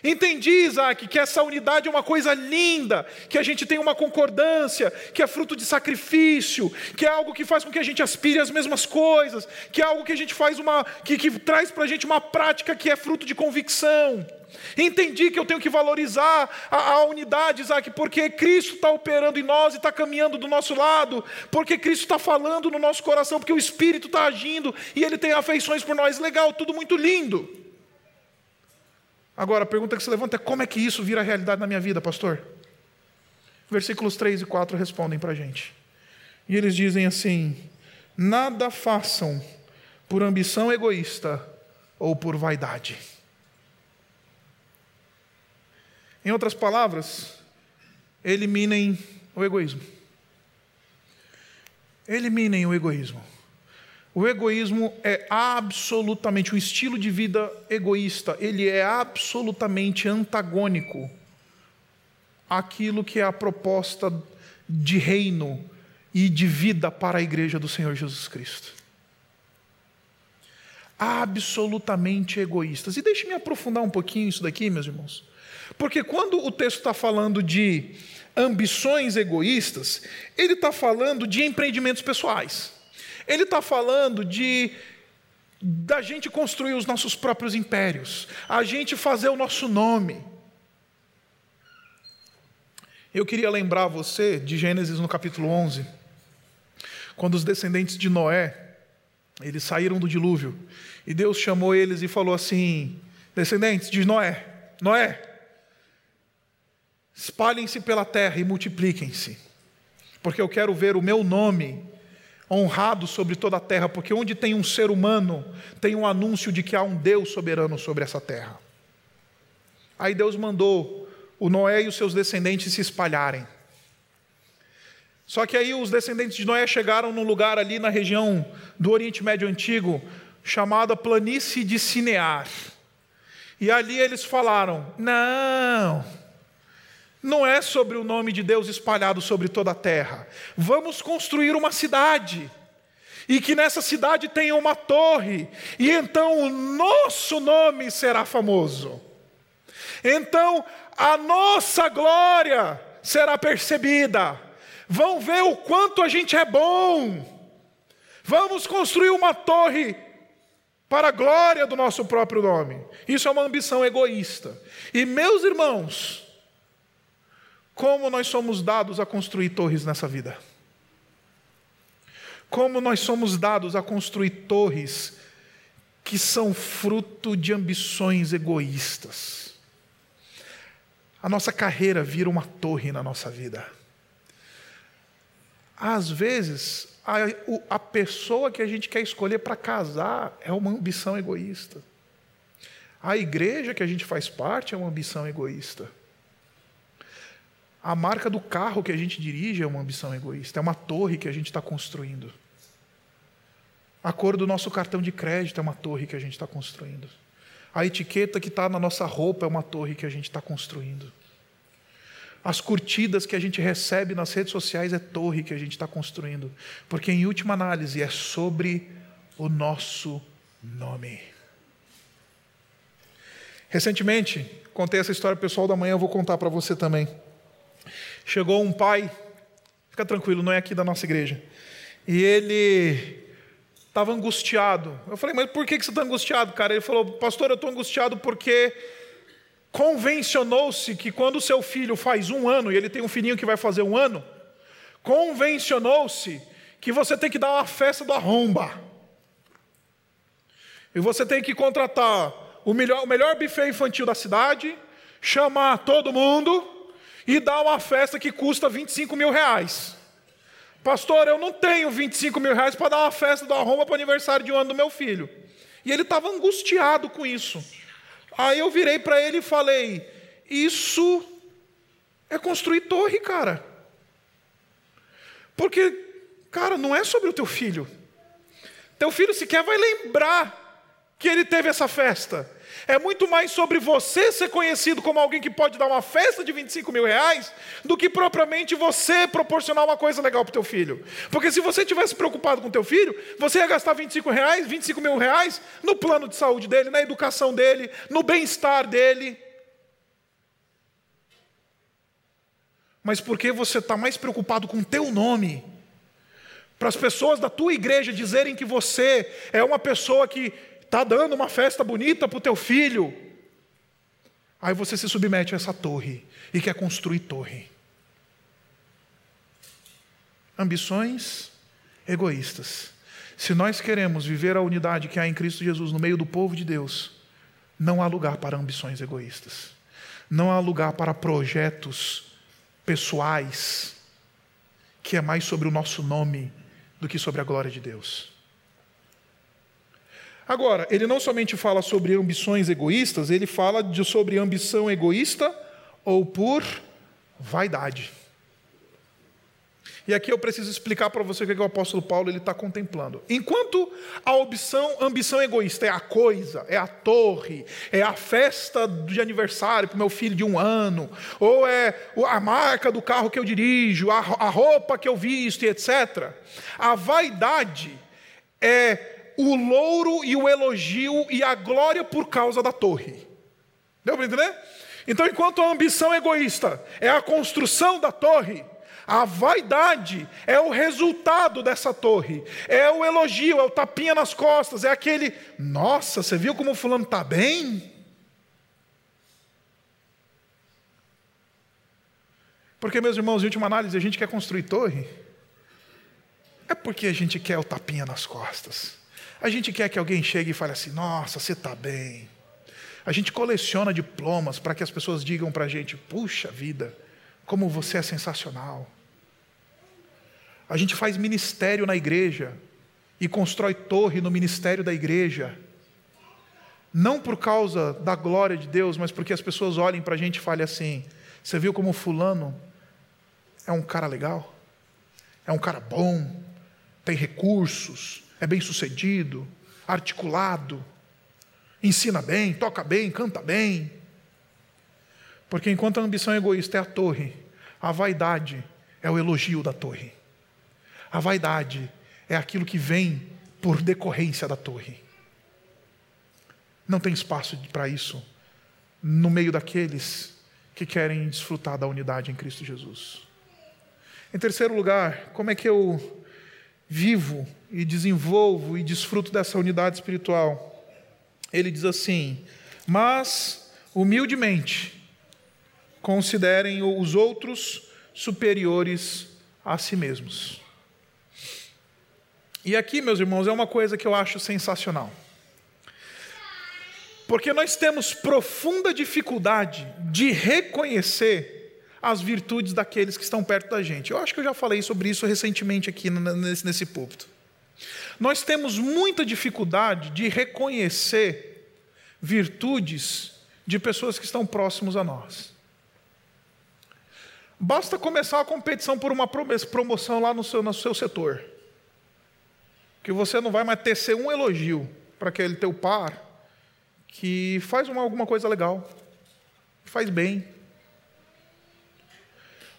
Entendi, Isaac, que essa unidade é uma coisa linda, que a gente tem uma concordância, que é fruto de sacrifício, que é algo que faz com que a gente aspire as mesmas coisas, que é algo que a gente faz uma. que, que traz para a gente uma prática que é fruto de convicção. Entendi que eu tenho que valorizar a, a unidade, Isaac, porque Cristo está operando em nós e está caminhando do nosso lado, porque Cristo está falando no nosso coração, porque o Espírito está agindo e Ele tem afeições por nós. Legal, tudo muito lindo. Agora, a pergunta que se levanta é: como é que isso vira realidade na minha vida, pastor? Versículos 3 e 4 respondem para a gente. E eles dizem assim: Nada façam por ambição egoísta ou por vaidade. Em outras palavras, eliminem o egoísmo. Eliminem o egoísmo. O egoísmo é absolutamente, o estilo de vida egoísta, ele é absolutamente antagônico àquilo que é a proposta de reino e de vida para a igreja do Senhor Jesus Cristo. Absolutamente egoístas. E deixe-me aprofundar um pouquinho isso daqui, meus irmãos. Porque quando o texto está falando de ambições egoístas, ele está falando de empreendimentos pessoais. Ele está falando de da gente construir os nossos próprios impérios, a gente fazer o nosso nome. Eu queria lembrar você de Gênesis no capítulo 11, quando os descendentes de Noé, eles saíram do dilúvio, e Deus chamou eles e falou assim: descendentes de Noé, Noé, espalhem-se pela terra e multipliquem-se, porque eu quero ver o meu nome honrado sobre toda a terra, porque onde tem um ser humano, tem um anúncio de que há um Deus soberano sobre essa terra. Aí Deus mandou o Noé e os seus descendentes se espalharem. Só que aí os descendentes de Noé chegaram num lugar ali na região do Oriente Médio Antigo, chamada Planície de Sinear. E ali eles falaram: não, não é sobre o nome de Deus espalhado sobre toda a terra. Vamos construir uma cidade. E que nessa cidade tenha uma torre, e então o nosso nome será famoso. Então a nossa glória será percebida. Vão ver o quanto a gente é bom. Vamos construir uma torre para a glória do nosso próprio nome. Isso é uma ambição egoísta. E meus irmãos, como nós somos dados a construir torres nessa vida. Como nós somos dados a construir torres que são fruto de ambições egoístas. A nossa carreira vira uma torre na nossa vida. Às vezes, a, a pessoa que a gente quer escolher para casar é uma ambição egoísta. A igreja que a gente faz parte é uma ambição egoísta. A marca do carro que a gente dirige é uma ambição egoísta, é uma torre que a gente está construindo. A cor do nosso cartão de crédito é uma torre que a gente está construindo. A etiqueta que está na nossa roupa é uma torre que a gente está construindo. As curtidas que a gente recebe nas redes sociais é torre que a gente está construindo. Porque, em última análise, é sobre o nosso nome. Recentemente, contei essa história pessoal da manhã, eu vou contar para você também. Chegou um pai, fica tranquilo, não é aqui da nossa igreja, e ele estava angustiado. Eu falei, mas por que você está angustiado, cara? Ele falou, pastor, eu estou angustiado porque convencionou-se que quando o seu filho faz um ano, e ele tem um filhinho que vai fazer um ano, convencionou-se que você tem que dar uma festa do arromba. E você tem que contratar o melhor, o melhor buffet infantil da cidade, chamar todo mundo e dá uma festa que custa 25 mil reais. Pastor, eu não tenho 25 mil reais para dar uma festa da Roma para o aniversário de um ano do meu filho. E ele estava angustiado com isso. Aí eu virei para ele e falei: Isso é construir torre, cara. Porque, cara, não é sobre o teu filho. Teu filho sequer vai lembrar que ele teve essa festa. É muito mais sobre você ser conhecido como alguém que pode dar uma festa de 25 mil reais do que propriamente você proporcionar uma coisa legal para o teu filho. Porque se você tivesse preocupado com o teu filho, você ia gastar 25 reais, 25 mil reais no plano de saúde dele, na educação dele, no bem-estar dele. Mas porque você está mais preocupado com o teu nome, para as pessoas da tua igreja dizerem que você é uma pessoa que está dando uma festa bonita para o teu filho. Aí você se submete a essa torre e quer construir torre. Ambições egoístas. Se nós queremos viver a unidade que há em Cristo Jesus no meio do povo de Deus, não há lugar para ambições egoístas. Não há lugar para projetos pessoais, que é mais sobre o nosso nome do que sobre a glória de Deus. Agora, ele não somente fala sobre ambições egoístas, ele fala de, sobre ambição egoísta ou por vaidade. E aqui eu preciso explicar para você o que, é que o apóstolo Paulo está contemplando. Enquanto a ambição, ambição egoísta é a coisa, é a torre, é a festa de aniversário para o meu filho de um ano, ou é a marca do carro que eu dirijo, a, a roupa que eu visto etc. A vaidade é o louro e o elogio e a glória por causa da torre. Deu para entender? Então, enquanto a ambição egoísta é a construção da torre, a vaidade é o resultado dessa torre, é o elogio, é o tapinha nas costas, é aquele, nossa, você viu como o fulano está bem? Porque, meus irmãos, em última análise, a gente quer construir torre, é porque a gente quer o tapinha nas costas. A gente quer que alguém chegue e fale assim: nossa, você está bem. A gente coleciona diplomas para que as pessoas digam para a gente: puxa vida, como você é sensacional. A gente faz ministério na igreja e constrói torre no ministério da igreja. Não por causa da glória de Deus, mas porque as pessoas olhem para a gente e falem assim: você viu como Fulano é um cara legal? É um cara bom, tem recursos, é bem sucedido, articulado, ensina bem, toca bem, canta bem. Porque enquanto a ambição egoísta é a torre, a vaidade é o elogio da torre. A vaidade é aquilo que vem por decorrência da torre. Não tem espaço para isso no meio daqueles que querem desfrutar da unidade em Cristo Jesus. Em terceiro lugar, como é que eu vivo e desenvolvo e desfruto dessa unidade espiritual. Ele diz assim: Mas, humildemente, considerem os outros superiores a si mesmos. E aqui, meus irmãos, é uma coisa que eu acho sensacional. Porque nós temos profunda dificuldade de reconhecer as virtudes daqueles que estão perto da gente. Eu acho que eu já falei sobre isso recentemente aqui nesse, nesse púlpito. Nós temos muita dificuldade de reconhecer virtudes de pessoas que estão próximos a nós. Basta começar a competição por uma promoção lá no seu, no seu setor. Que você não vai mais tecer um elogio para aquele teu par que faz uma, alguma coisa legal, faz bem,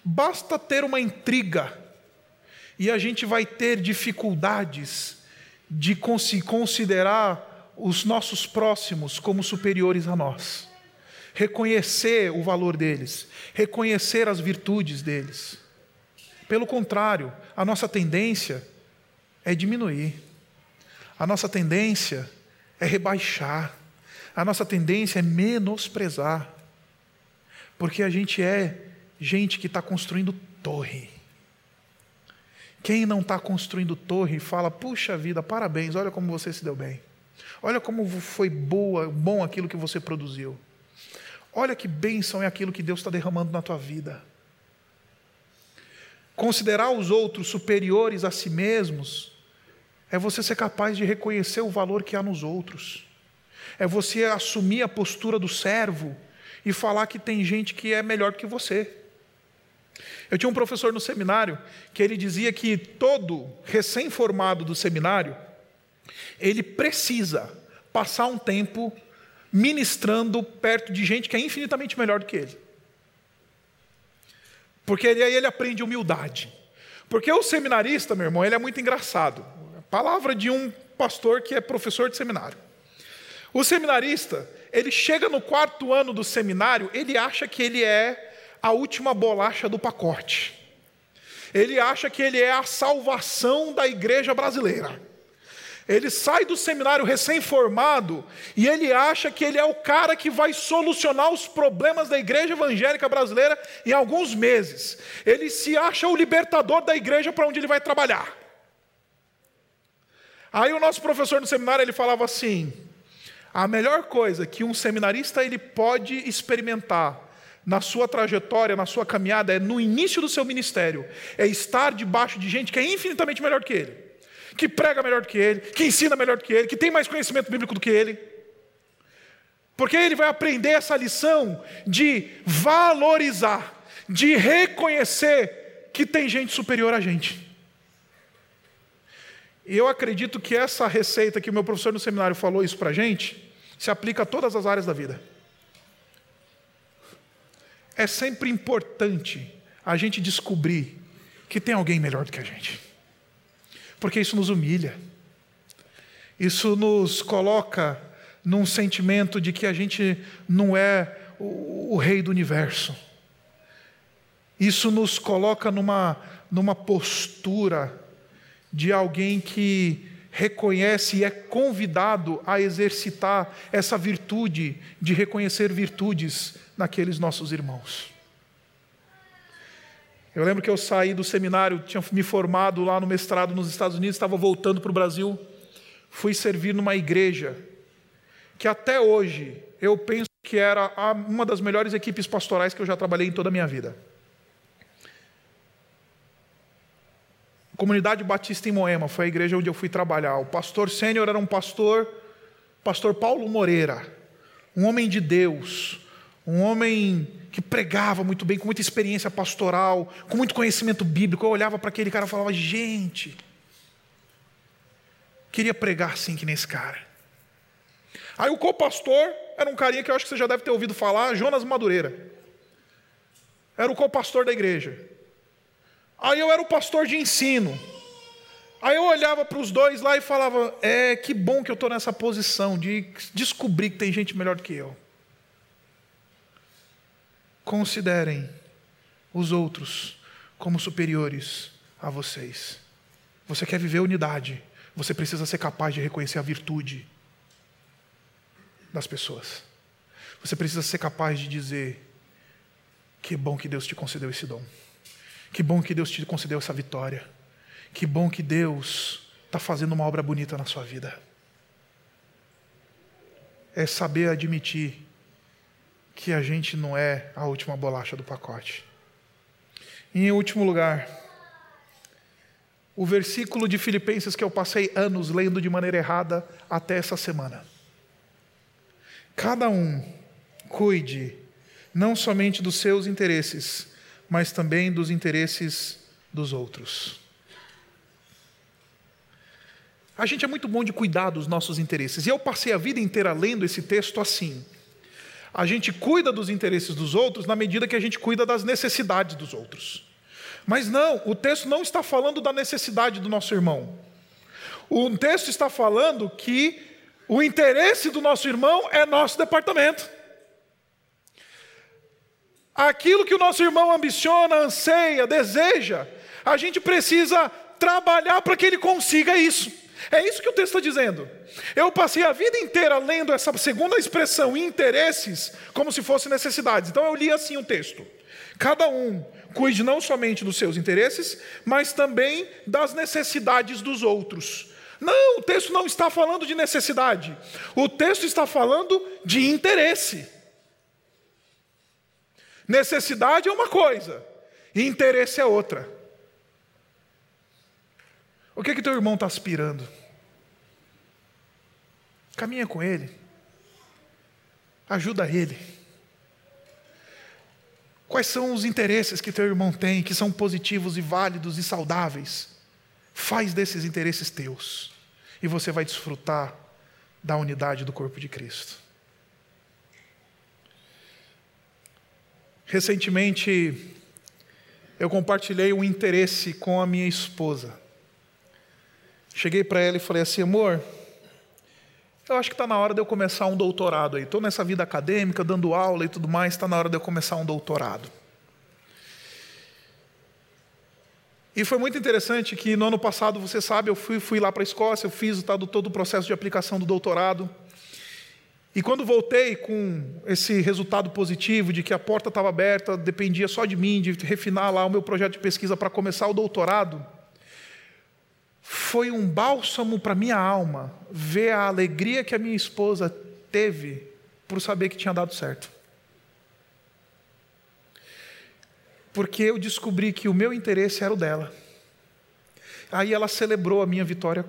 Basta ter uma intriga e a gente vai ter dificuldades de considerar os nossos próximos como superiores a nós, reconhecer o valor deles, reconhecer as virtudes deles. Pelo contrário, a nossa tendência é diminuir, a nossa tendência é rebaixar, a nossa tendência é menosprezar, porque a gente é gente que está construindo torre. Quem não está construindo torre fala: puxa vida, parabéns, olha como você se deu bem. Olha como foi boa, bom aquilo que você produziu. Olha que bênção é aquilo que Deus está derramando na tua vida. Considerar os outros superiores a si mesmos é você ser capaz de reconhecer o valor que há nos outros. É você assumir a postura do servo e falar que tem gente que é melhor que você. Eu tinha um professor no seminário que ele dizia que todo recém-formado do seminário, ele precisa passar um tempo ministrando perto de gente que é infinitamente melhor do que ele. Porque aí ele aprende humildade. Porque o seminarista, meu irmão, ele é muito engraçado. Palavra de um pastor que é professor de seminário. O seminarista, ele chega no quarto ano do seminário, ele acha que ele é a última bolacha do pacote. Ele acha que ele é a salvação da igreja brasileira. Ele sai do seminário recém-formado e ele acha que ele é o cara que vai solucionar os problemas da igreja evangélica brasileira em alguns meses. Ele se acha o libertador da igreja para onde ele vai trabalhar. Aí o nosso professor no seminário ele falava assim: a melhor coisa que um seminarista ele pode experimentar na sua trajetória, na sua caminhada, é no início do seu ministério, é estar debaixo de gente que é infinitamente melhor que ele, que prega melhor que ele, que ensina melhor que ele, que tem mais conhecimento bíblico do que ele. Porque ele vai aprender essa lição de valorizar, de reconhecer que tem gente superior a gente. E eu acredito que essa receita que o meu professor no seminário falou isso para gente, se aplica a todas as áreas da vida. É sempre importante a gente descobrir que tem alguém melhor do que a gente, porque isso nos humilha, isso nos coloca num sentimento de que a gente não é o, rei do universo, isso nos coloca numa, numa postura de alguém que reconhece e é convidado a exercitar essa virtude de reconhecer virtudes naqueles nossos irmãos. Eu lembro que eu saí do seminário, tinha me formado lá no mestrado nos Estados Unidos, estava voltando para o Brasil, fui servir numa igreja que até hoje eu penso que era uma das melhores equipes pastorais que eu já trabalhei em toda a minha vida. Comunidade Batista em Moema foi a igreja onde eu fui trabalhar. O pastor sênior era um pastor, pastor Paulo Moreira, um homem de Deus, um homem que pregava muito bem, com muita experiência pastoral, com muito conhecimento bíblico. Eu olhava para aquele cara e falava: gente, queria pregar assim que nesse cara. Aí o co-pastor era um carinha que eu acho que você já deve ter ouvido falar, Jonas Madureira. Era o co-pastor da igreja. Aí eu era o pastor de ensino. Aí eu olhava para os dois lá e falava: É, que bom que eu estou nessa posição de descobrir que tem gente melhor do que eu. Considerem os outros como superiores a vocês. Você quer viver unidade, você precisa ser capaz de reconhecer a virtude das pessoas. Você precisa ser capaz de dizer: Que bom que Deus te concedeu esse dom. Que bom que Deus te concedeu essa vitória. Que bom que Deus está fazendo uma obra bonita na sua vida. É saber admitir que a gente não é a última bolacha do pacote. Em último lugar, o versículo de Filipenses que eu passei anos lendo de maneira errada até essa semana. Cada um cuide não somente dos seus interesses, mas também dos interesses dos outros. A gente é muito bom de cuidar dos nossos interesses. E eu passei a vida inteira lendo esse texto assim. A gente cuida dos interesses dos outros na medida que a gente cuida das necessidades dos outros. Mas não, o texto não está falando da necessidade do nosso irmão. O texto está falando que o interesse do nosso irmão é nosso departamento aquilo que o nosso irmão ambiciona, anseia, deseja, a gente precisa trabalhar para que ele consiga isso. É isso que o texto está dizendo. Eu passei a vida inteira lendo essa segunda expressão, interesses, como se fosse necessidades. Então eu li assim o texto. Cada um cuide não somente dos seus interesses, mas também das necessidades dos outros. Não, o texto não está falando de necessidade. O texto está falando de interesse. Necessidade é uma coisa, interesse é outra. O que é que teu irmão está aspirando? Caminha com ele. Ajuda ele. Quais são os interesses que teu irmão tem, que são positivos e válidos e saudáveis? Faz desses interesses teus. E você vai desfrutar da unidade do corpo de Cristo. Recentemente, eu compartilhei um interesse com a minha esposa. Cheguei para ela e falei assim, amor, eu acho que está na hora de eu começar um doutorado aí. Estou nessa vida acadêmica, dando aula e tudo mais, está na hora de eu começar um doutorado. E foi muito interessante que no ano passado, você sabe, eu fui, fui lá para a Escócia, eu fiz o todo o processo de aplicação do doutorado. E quando voltei com esse resultado positivo de que a porta estava aberta, dependia só de mim, de refinar lá o meu projeto de pesquisa para começar o doutorado, foi um bálsamo para minha alma ver a alegria que a minha esposa teve por saber que tinha dado certo. Porque eu descobri que o meu interesse era o dela. Aí ela celebrou a minha vitória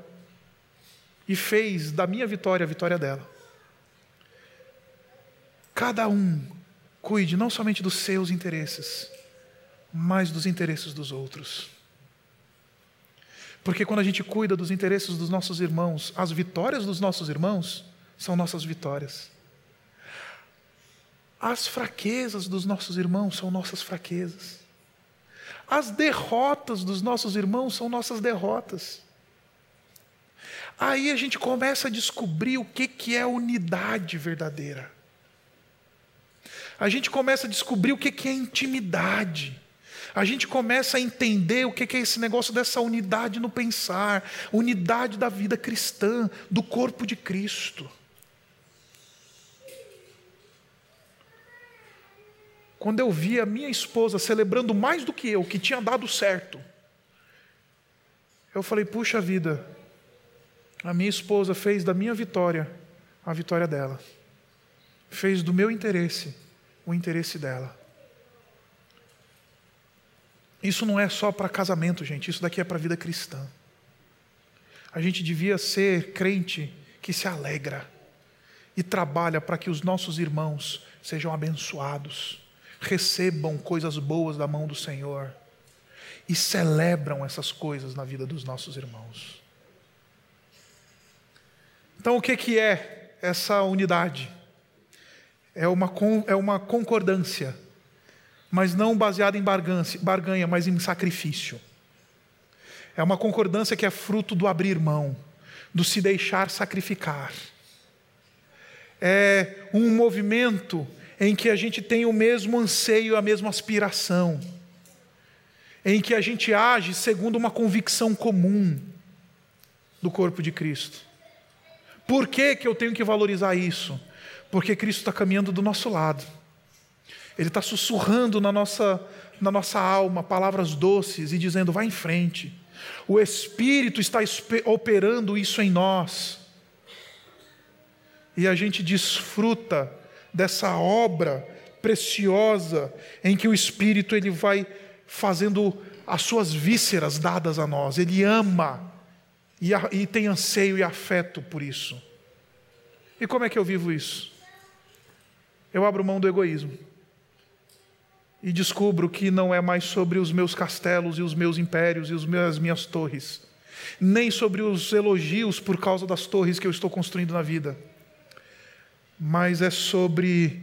e fez da minha vitória a vitória dela. Cada um cuide não somente dos seus interesses, mas dos interesses dos outros. Porque quando a gente cuida dos interesses dos nossos irmãos, as vitórias dos nossos irmãos são nossas vitórias. As fraquezas dos nossos irmãos são nossas fraquezas. As derrotas dos nossos irmãos são nossas derrotas. Aí a gente começa a descobrir o que, que é unidade verdadeira. A gente começa a descobrir o que, é intimidade a gente começa a entender o que é esse negócio dessa unidade no pensar, unidade da vida cristã, do corpo de Cristo. Quando eu vi a minha esposa celebrando mais do que eu, que tinha dado certo, eu falei: puxa vida, a minha esposa fez da minha vitória a vitória dela, fez do meu interesse o interesse dela. Isso não é só para casamento, gente, isso daqui é para a vida cristã. A gente devia ser crente que se alegra e trabalha para que os nossos irmãos sejam abençoados, recebam coisas boas da mão do Senhor e celebram essas coisas na vida dos nossos irmãos. Então, o que, é essa unidade? É uma, é uma concordância mas não baseada em barganha, mas em sacrifício. É uma concordância que é fruto do abrir mão, do se deixar sacrificar. É um movimento em que a gente tem o mesmo anseio, a mesma aspiração, em que a gente age segundo uma convicção comum do corpo de Cristo. Por que, que eu tenho que valorizar isso? Porque Cristo está caminhando do nosso lado. Ele está sussurrando na nossa, na nossa alma palavras doces e dizendo: vá em frente. O Espírito está operando isso em nós. E a gente desfruta dessa obra preciosa em que o Espírito ele vai fazendo as suas vísceras dadas a nós. Ele ama e, e tem anseio e afeto por isso. E como é que eu vivo isso? Eu abro mão do egoísmo e descubro que não é mais sobre os meus castelos e os meus impérios e as minhas torres, nem sobre os elogios por causa das torres que eu estou construindo na vida, mas é sobre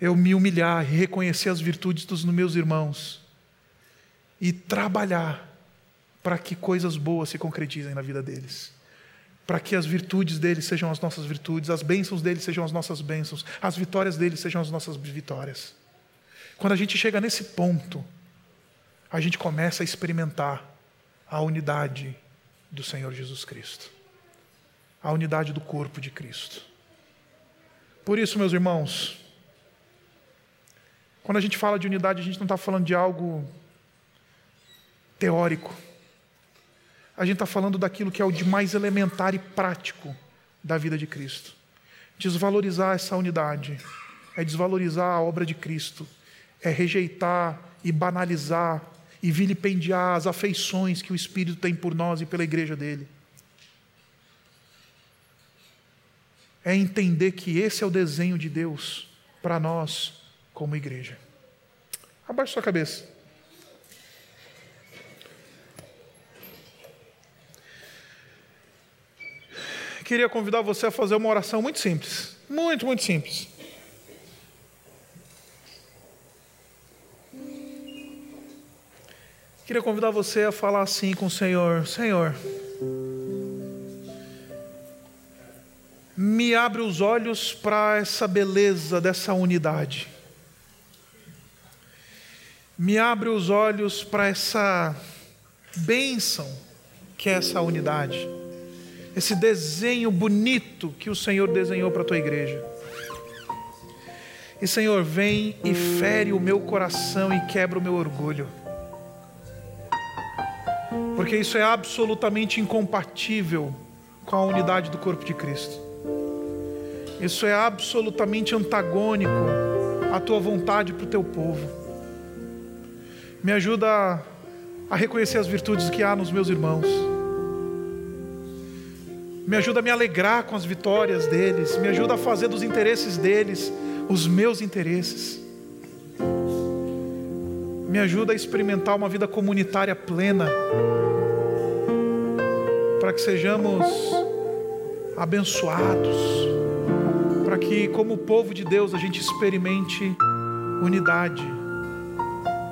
eu me humilhar e reconhecer as virtudes dos meus irmãos e trabalhar para que coisas boas se concretizem na vida deles. Para que as virtudes deles sejam as nossas virtudes, as bênçãos deles sejam as nossas bênçãos, as vitórias deles sejam as nossas vitórias. Quando a gente chega nesse ponto, a gente começa a experimentar a unidade do Senhor Jesus Cristo, a unidade do corpo de Cristo. Por isso, meus irmãos, quando a gente fala de unidade, a gente não está falando de algo teórico. A gente está falando daquilo que é o de mais elementar e prático da vida de Cristo. Desvalorizar essa unidade é desvalorizar a obra de Cristo é rejeitar e banalizar e vilipendiar as afeições que o Espírito tem por nós e pela igreja dele. É entender que esse é o desenho de Deus para nós como igreja. Abaixe sua cabeça. queria convidar você a fazer uma oração muito simples. Muito, muito simples. Queria convidar você a falar assim com o Senhor: Senhor, me abre os olhos para essa beleza dessa unidade. Me abre os olhos para essa bênção que é essa unidade. Esse desenho bonito que o Senhor desenhou para a tua igreja. E Senhor, vem e fere o meu coração e quebra o meu orgulho porque isso é absolutamente incompatível com a unidade do corpo de Cristo. Isso é absolutamente antagônico à tua vontade para o teu povo. Me ajuda a reconhecer as virtudes que há nos meus irmãos. Me ajuda a me alegrar com as vitórias deles. Me ajuda a fazer dos interesses deles os meus interesses. Me ajuda a experimentar uma vida comunitária plena para que sejamos abençoados, para que, como povo de Deus, a gente experimente unidade,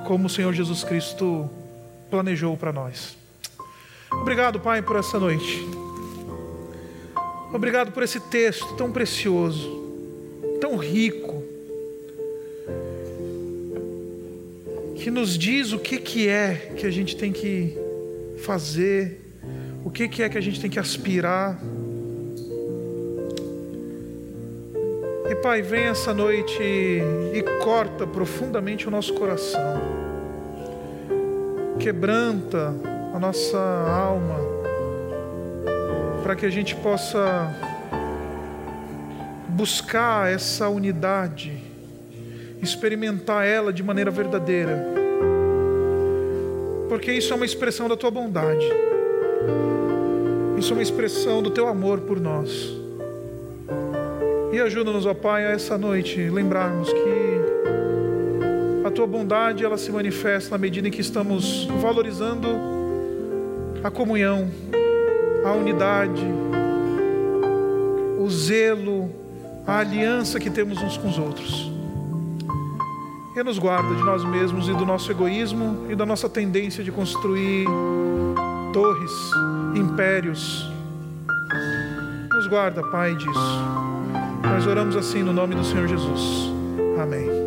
como o Senhor Jesus Cristo planejou para nós. Obrigado, Pai, por essa noite. Obrigado por esse texto tão precioso, tão rico, que nos diz o que, que é que a gente tem que fazer o que, que é que a gente tem que aspirar. E Pai, vem essa noite e corta profundamente o nosso coração, quebranta a nossa alma, para que a gente possa buscar essa unidade, experimentar ela de maneira verdadeira, porque isso é uma expressão da tua bondade. Isso é uma expressão do teu amor por nós. E ajuda-nos, ó Pai, a essa noite lembrarmos que a tua bondade ela se manifesta na medida em que estamos valorizando a comunhão, a unidade, o zelo, a aliança que temos uns com os outros. E nos guarda de nós mesmos e do nosso egoísmo e da nossa tendência de construir torres impérios. Nos guarda, Pai, disso. Nós oramos assim no nome do Senhor Jesus. Amém.